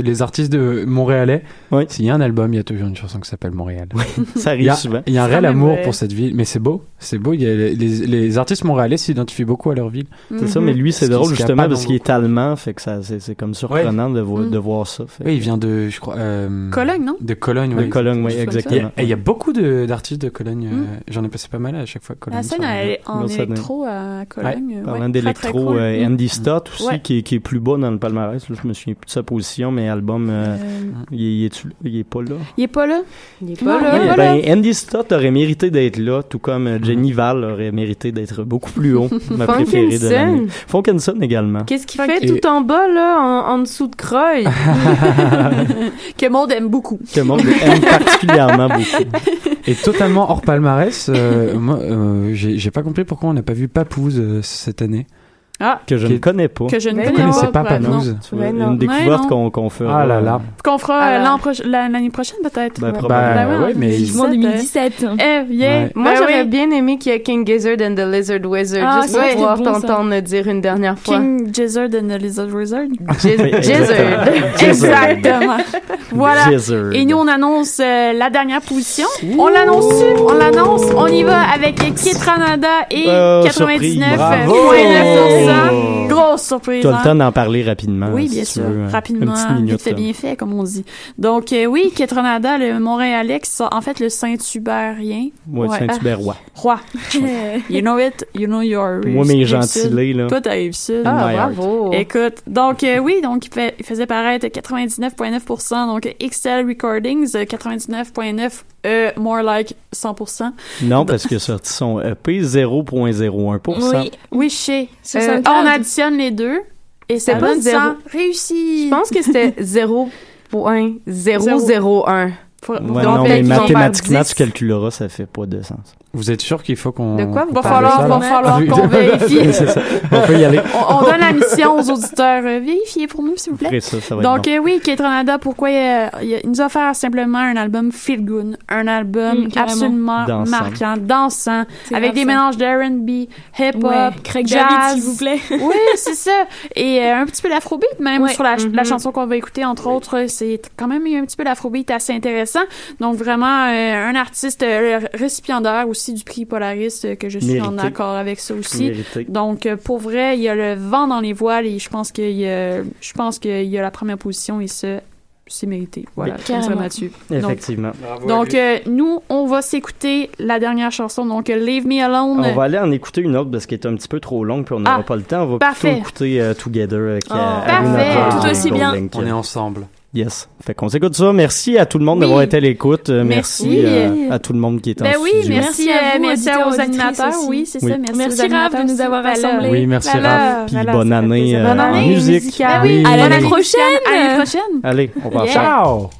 les artistes de montréalais. Oui. S'il y a un album, il y a toujours une chanson qui s'appelle Montréal. ça Il y arrive a, souvent. il y a un réel amour vrai. pour cette ville, mais c'est beau, c'est beau. Il y a les, les, les artistes montréalais s'identifient beaucoup à leur ville. C'est ça, Mhm. mais lui, c'est drôle justement parce qu'il est allemand, fait que ça, c'est, comme surprenant de, vo- Mm. de voir ça. Fait. Oui, il vient de, je crois, euh, Cologne, non? de Cologne. De oui. Cologne, oui, ça. Exactement. et il y a beaucoup de- d'artistes de Cologne. euh, Mm. J'en ai passé pas mal à chaque fois. Cologne, La scène elle est en électro à Cologne. Parlant ouais, très d'électro, cool. euh, Mm. Andy Stott aussi, Ouais. qui, est, qui est plus bas dans le palmarès. Là, je me souviens plus de sa position, mais album, il, est- il est, pas là? il est pas là. Il est pas il là. ben, Andy Stott aurait mérité d'être là, tout comme Jenny Val aurait mérité d'être beaucoup plus haut. ma préférée de l'année. Funkinson. Également. Qu'est-ce qu'il fait Et- tout en bas, là, en, en dessous de Croy? que Maud aime beaucoup. Que le monde aime particulièrement beaucoup. Et totalement hors palmarès, euh, moi, euh, j'ai j'ai pas compris pourquoi on n'a pas vu Papouze euh, cette année. Ah. Que je ne connais pas. Que je ne connais pas. pas Panouze. Une découverte qu'on qu fera. Ah là là. Qu'on fera euh, l'année prochaine peut-être. Ben, ben, ben, oui, mais. 2017. 2017. Eh, yeah. Moi, j'aurais bien aimé qu'il y ait King Gizzard and the Lizard Wizard. Ah, juste pour pouvoir t'entendre dire une dernière fois. King Gizzard and the Lizard Wizard? Gizzard. Exactement. Voilà. Et nous, on annonce euh, la dernière position. On l'annonce, on l'annonce. On y va avec Kit Ranada et euh, 99.9 Oh. Grosse surprise. Tu as le hein? temps d'en parler rapidement. Oui, bien sûr. Hein. Rapidement. Minute, bien fait, comme on dit. Donc, euh, oui, Ketronada, le Montréalais, qui en fait le Saint-Hubertien. Oui, ouais, Saint-Hubert roi. Roi. you know it, you know your. Moi, mes gentilés, là. Toi, t'as eu sud. Ah, bravo. Écoute, donc, euh, oui, donc, il, faisait paraître 99,9 donc Excel Recordings, 99,9 euh, more like 100%. Non, parce a sorti son EP 0.01%. Oui. Oui, je sais. Euh, on additionne les deux et ça C'est pas donne zéro. 100. Réussi! Je pense que c'était 0.001. Faut- Ouais, Donc, non, mais mathématiquement, 10. tu calculeras, ça fait pas de sens. Vous êtes sûr qu'il faut qu'on. De quoi? vous Va de falloir, va Ah qu'on vérifie. C'est ça. On peut y aller. on, on donne la mission aux auditeurs. euh, vérifiez pour nous, s'il vous plaît. Après ça, ça va être Donc bon. euh, oui, Kate Ranada, pourquoi euh, il, il nous a offert simplement un album feel good, un album Mm, absolument Dansant. marquant, dansant, avec des mélanges d'R&B, hip-hop, Ouais, Craig jazz, s'il vous plaît. oui, c'est ça. Et euh, un petit peu l'afrobeat même Ouais. sur la, la chanson qu'on va écouter entre autres, c'est quand même un petit peu l'afrobeat assez intéressant. Donc vraiment euh, un artiste euh, récipiendaire aussi du prix Polaris euh, que je suis en accord avec ça aussi. Mérité. Donc, euh, pour vrai, il y a le vent dans les voiles et je pense qu'il y a, je pense qu'il y a la première position et ça, c'est mérité. Voilà, je là-dessus. Effectivement. Donc, donc euh, nous, on va s'écouter la dernière chanson, donc Leave Me Alone. On va aller en écouter une autre parce qu'elle est un petit peu trop longue puis on n'aura Ah, pas le temps. On va parfait. plutôt écouter euh, Together avec Oh, parfait. Tout aussi bien. On est ensemble. Yes. Fait qu'on s'écoute ça. Merci à tout le monde Oui. d'avoir été à l'écoute. Euh, Merci, Merci. euh, à tout le monde qui est en Ben oui, studio. merci, Merci à vous, merci auditeurs, aux auditrices animateurs. aussi. Oui, c'est Oui. ça. Merci, Merci, aux Raph, de nous avoir rassemblés. Oui, merci, Raph. Puis voilà, bonne année, euh, Bonne en année musique. musicale. Ben oui, À bonne l'année année prochaine. musicale. À l'année prochaine. Allez, on va Yeah. Ciao!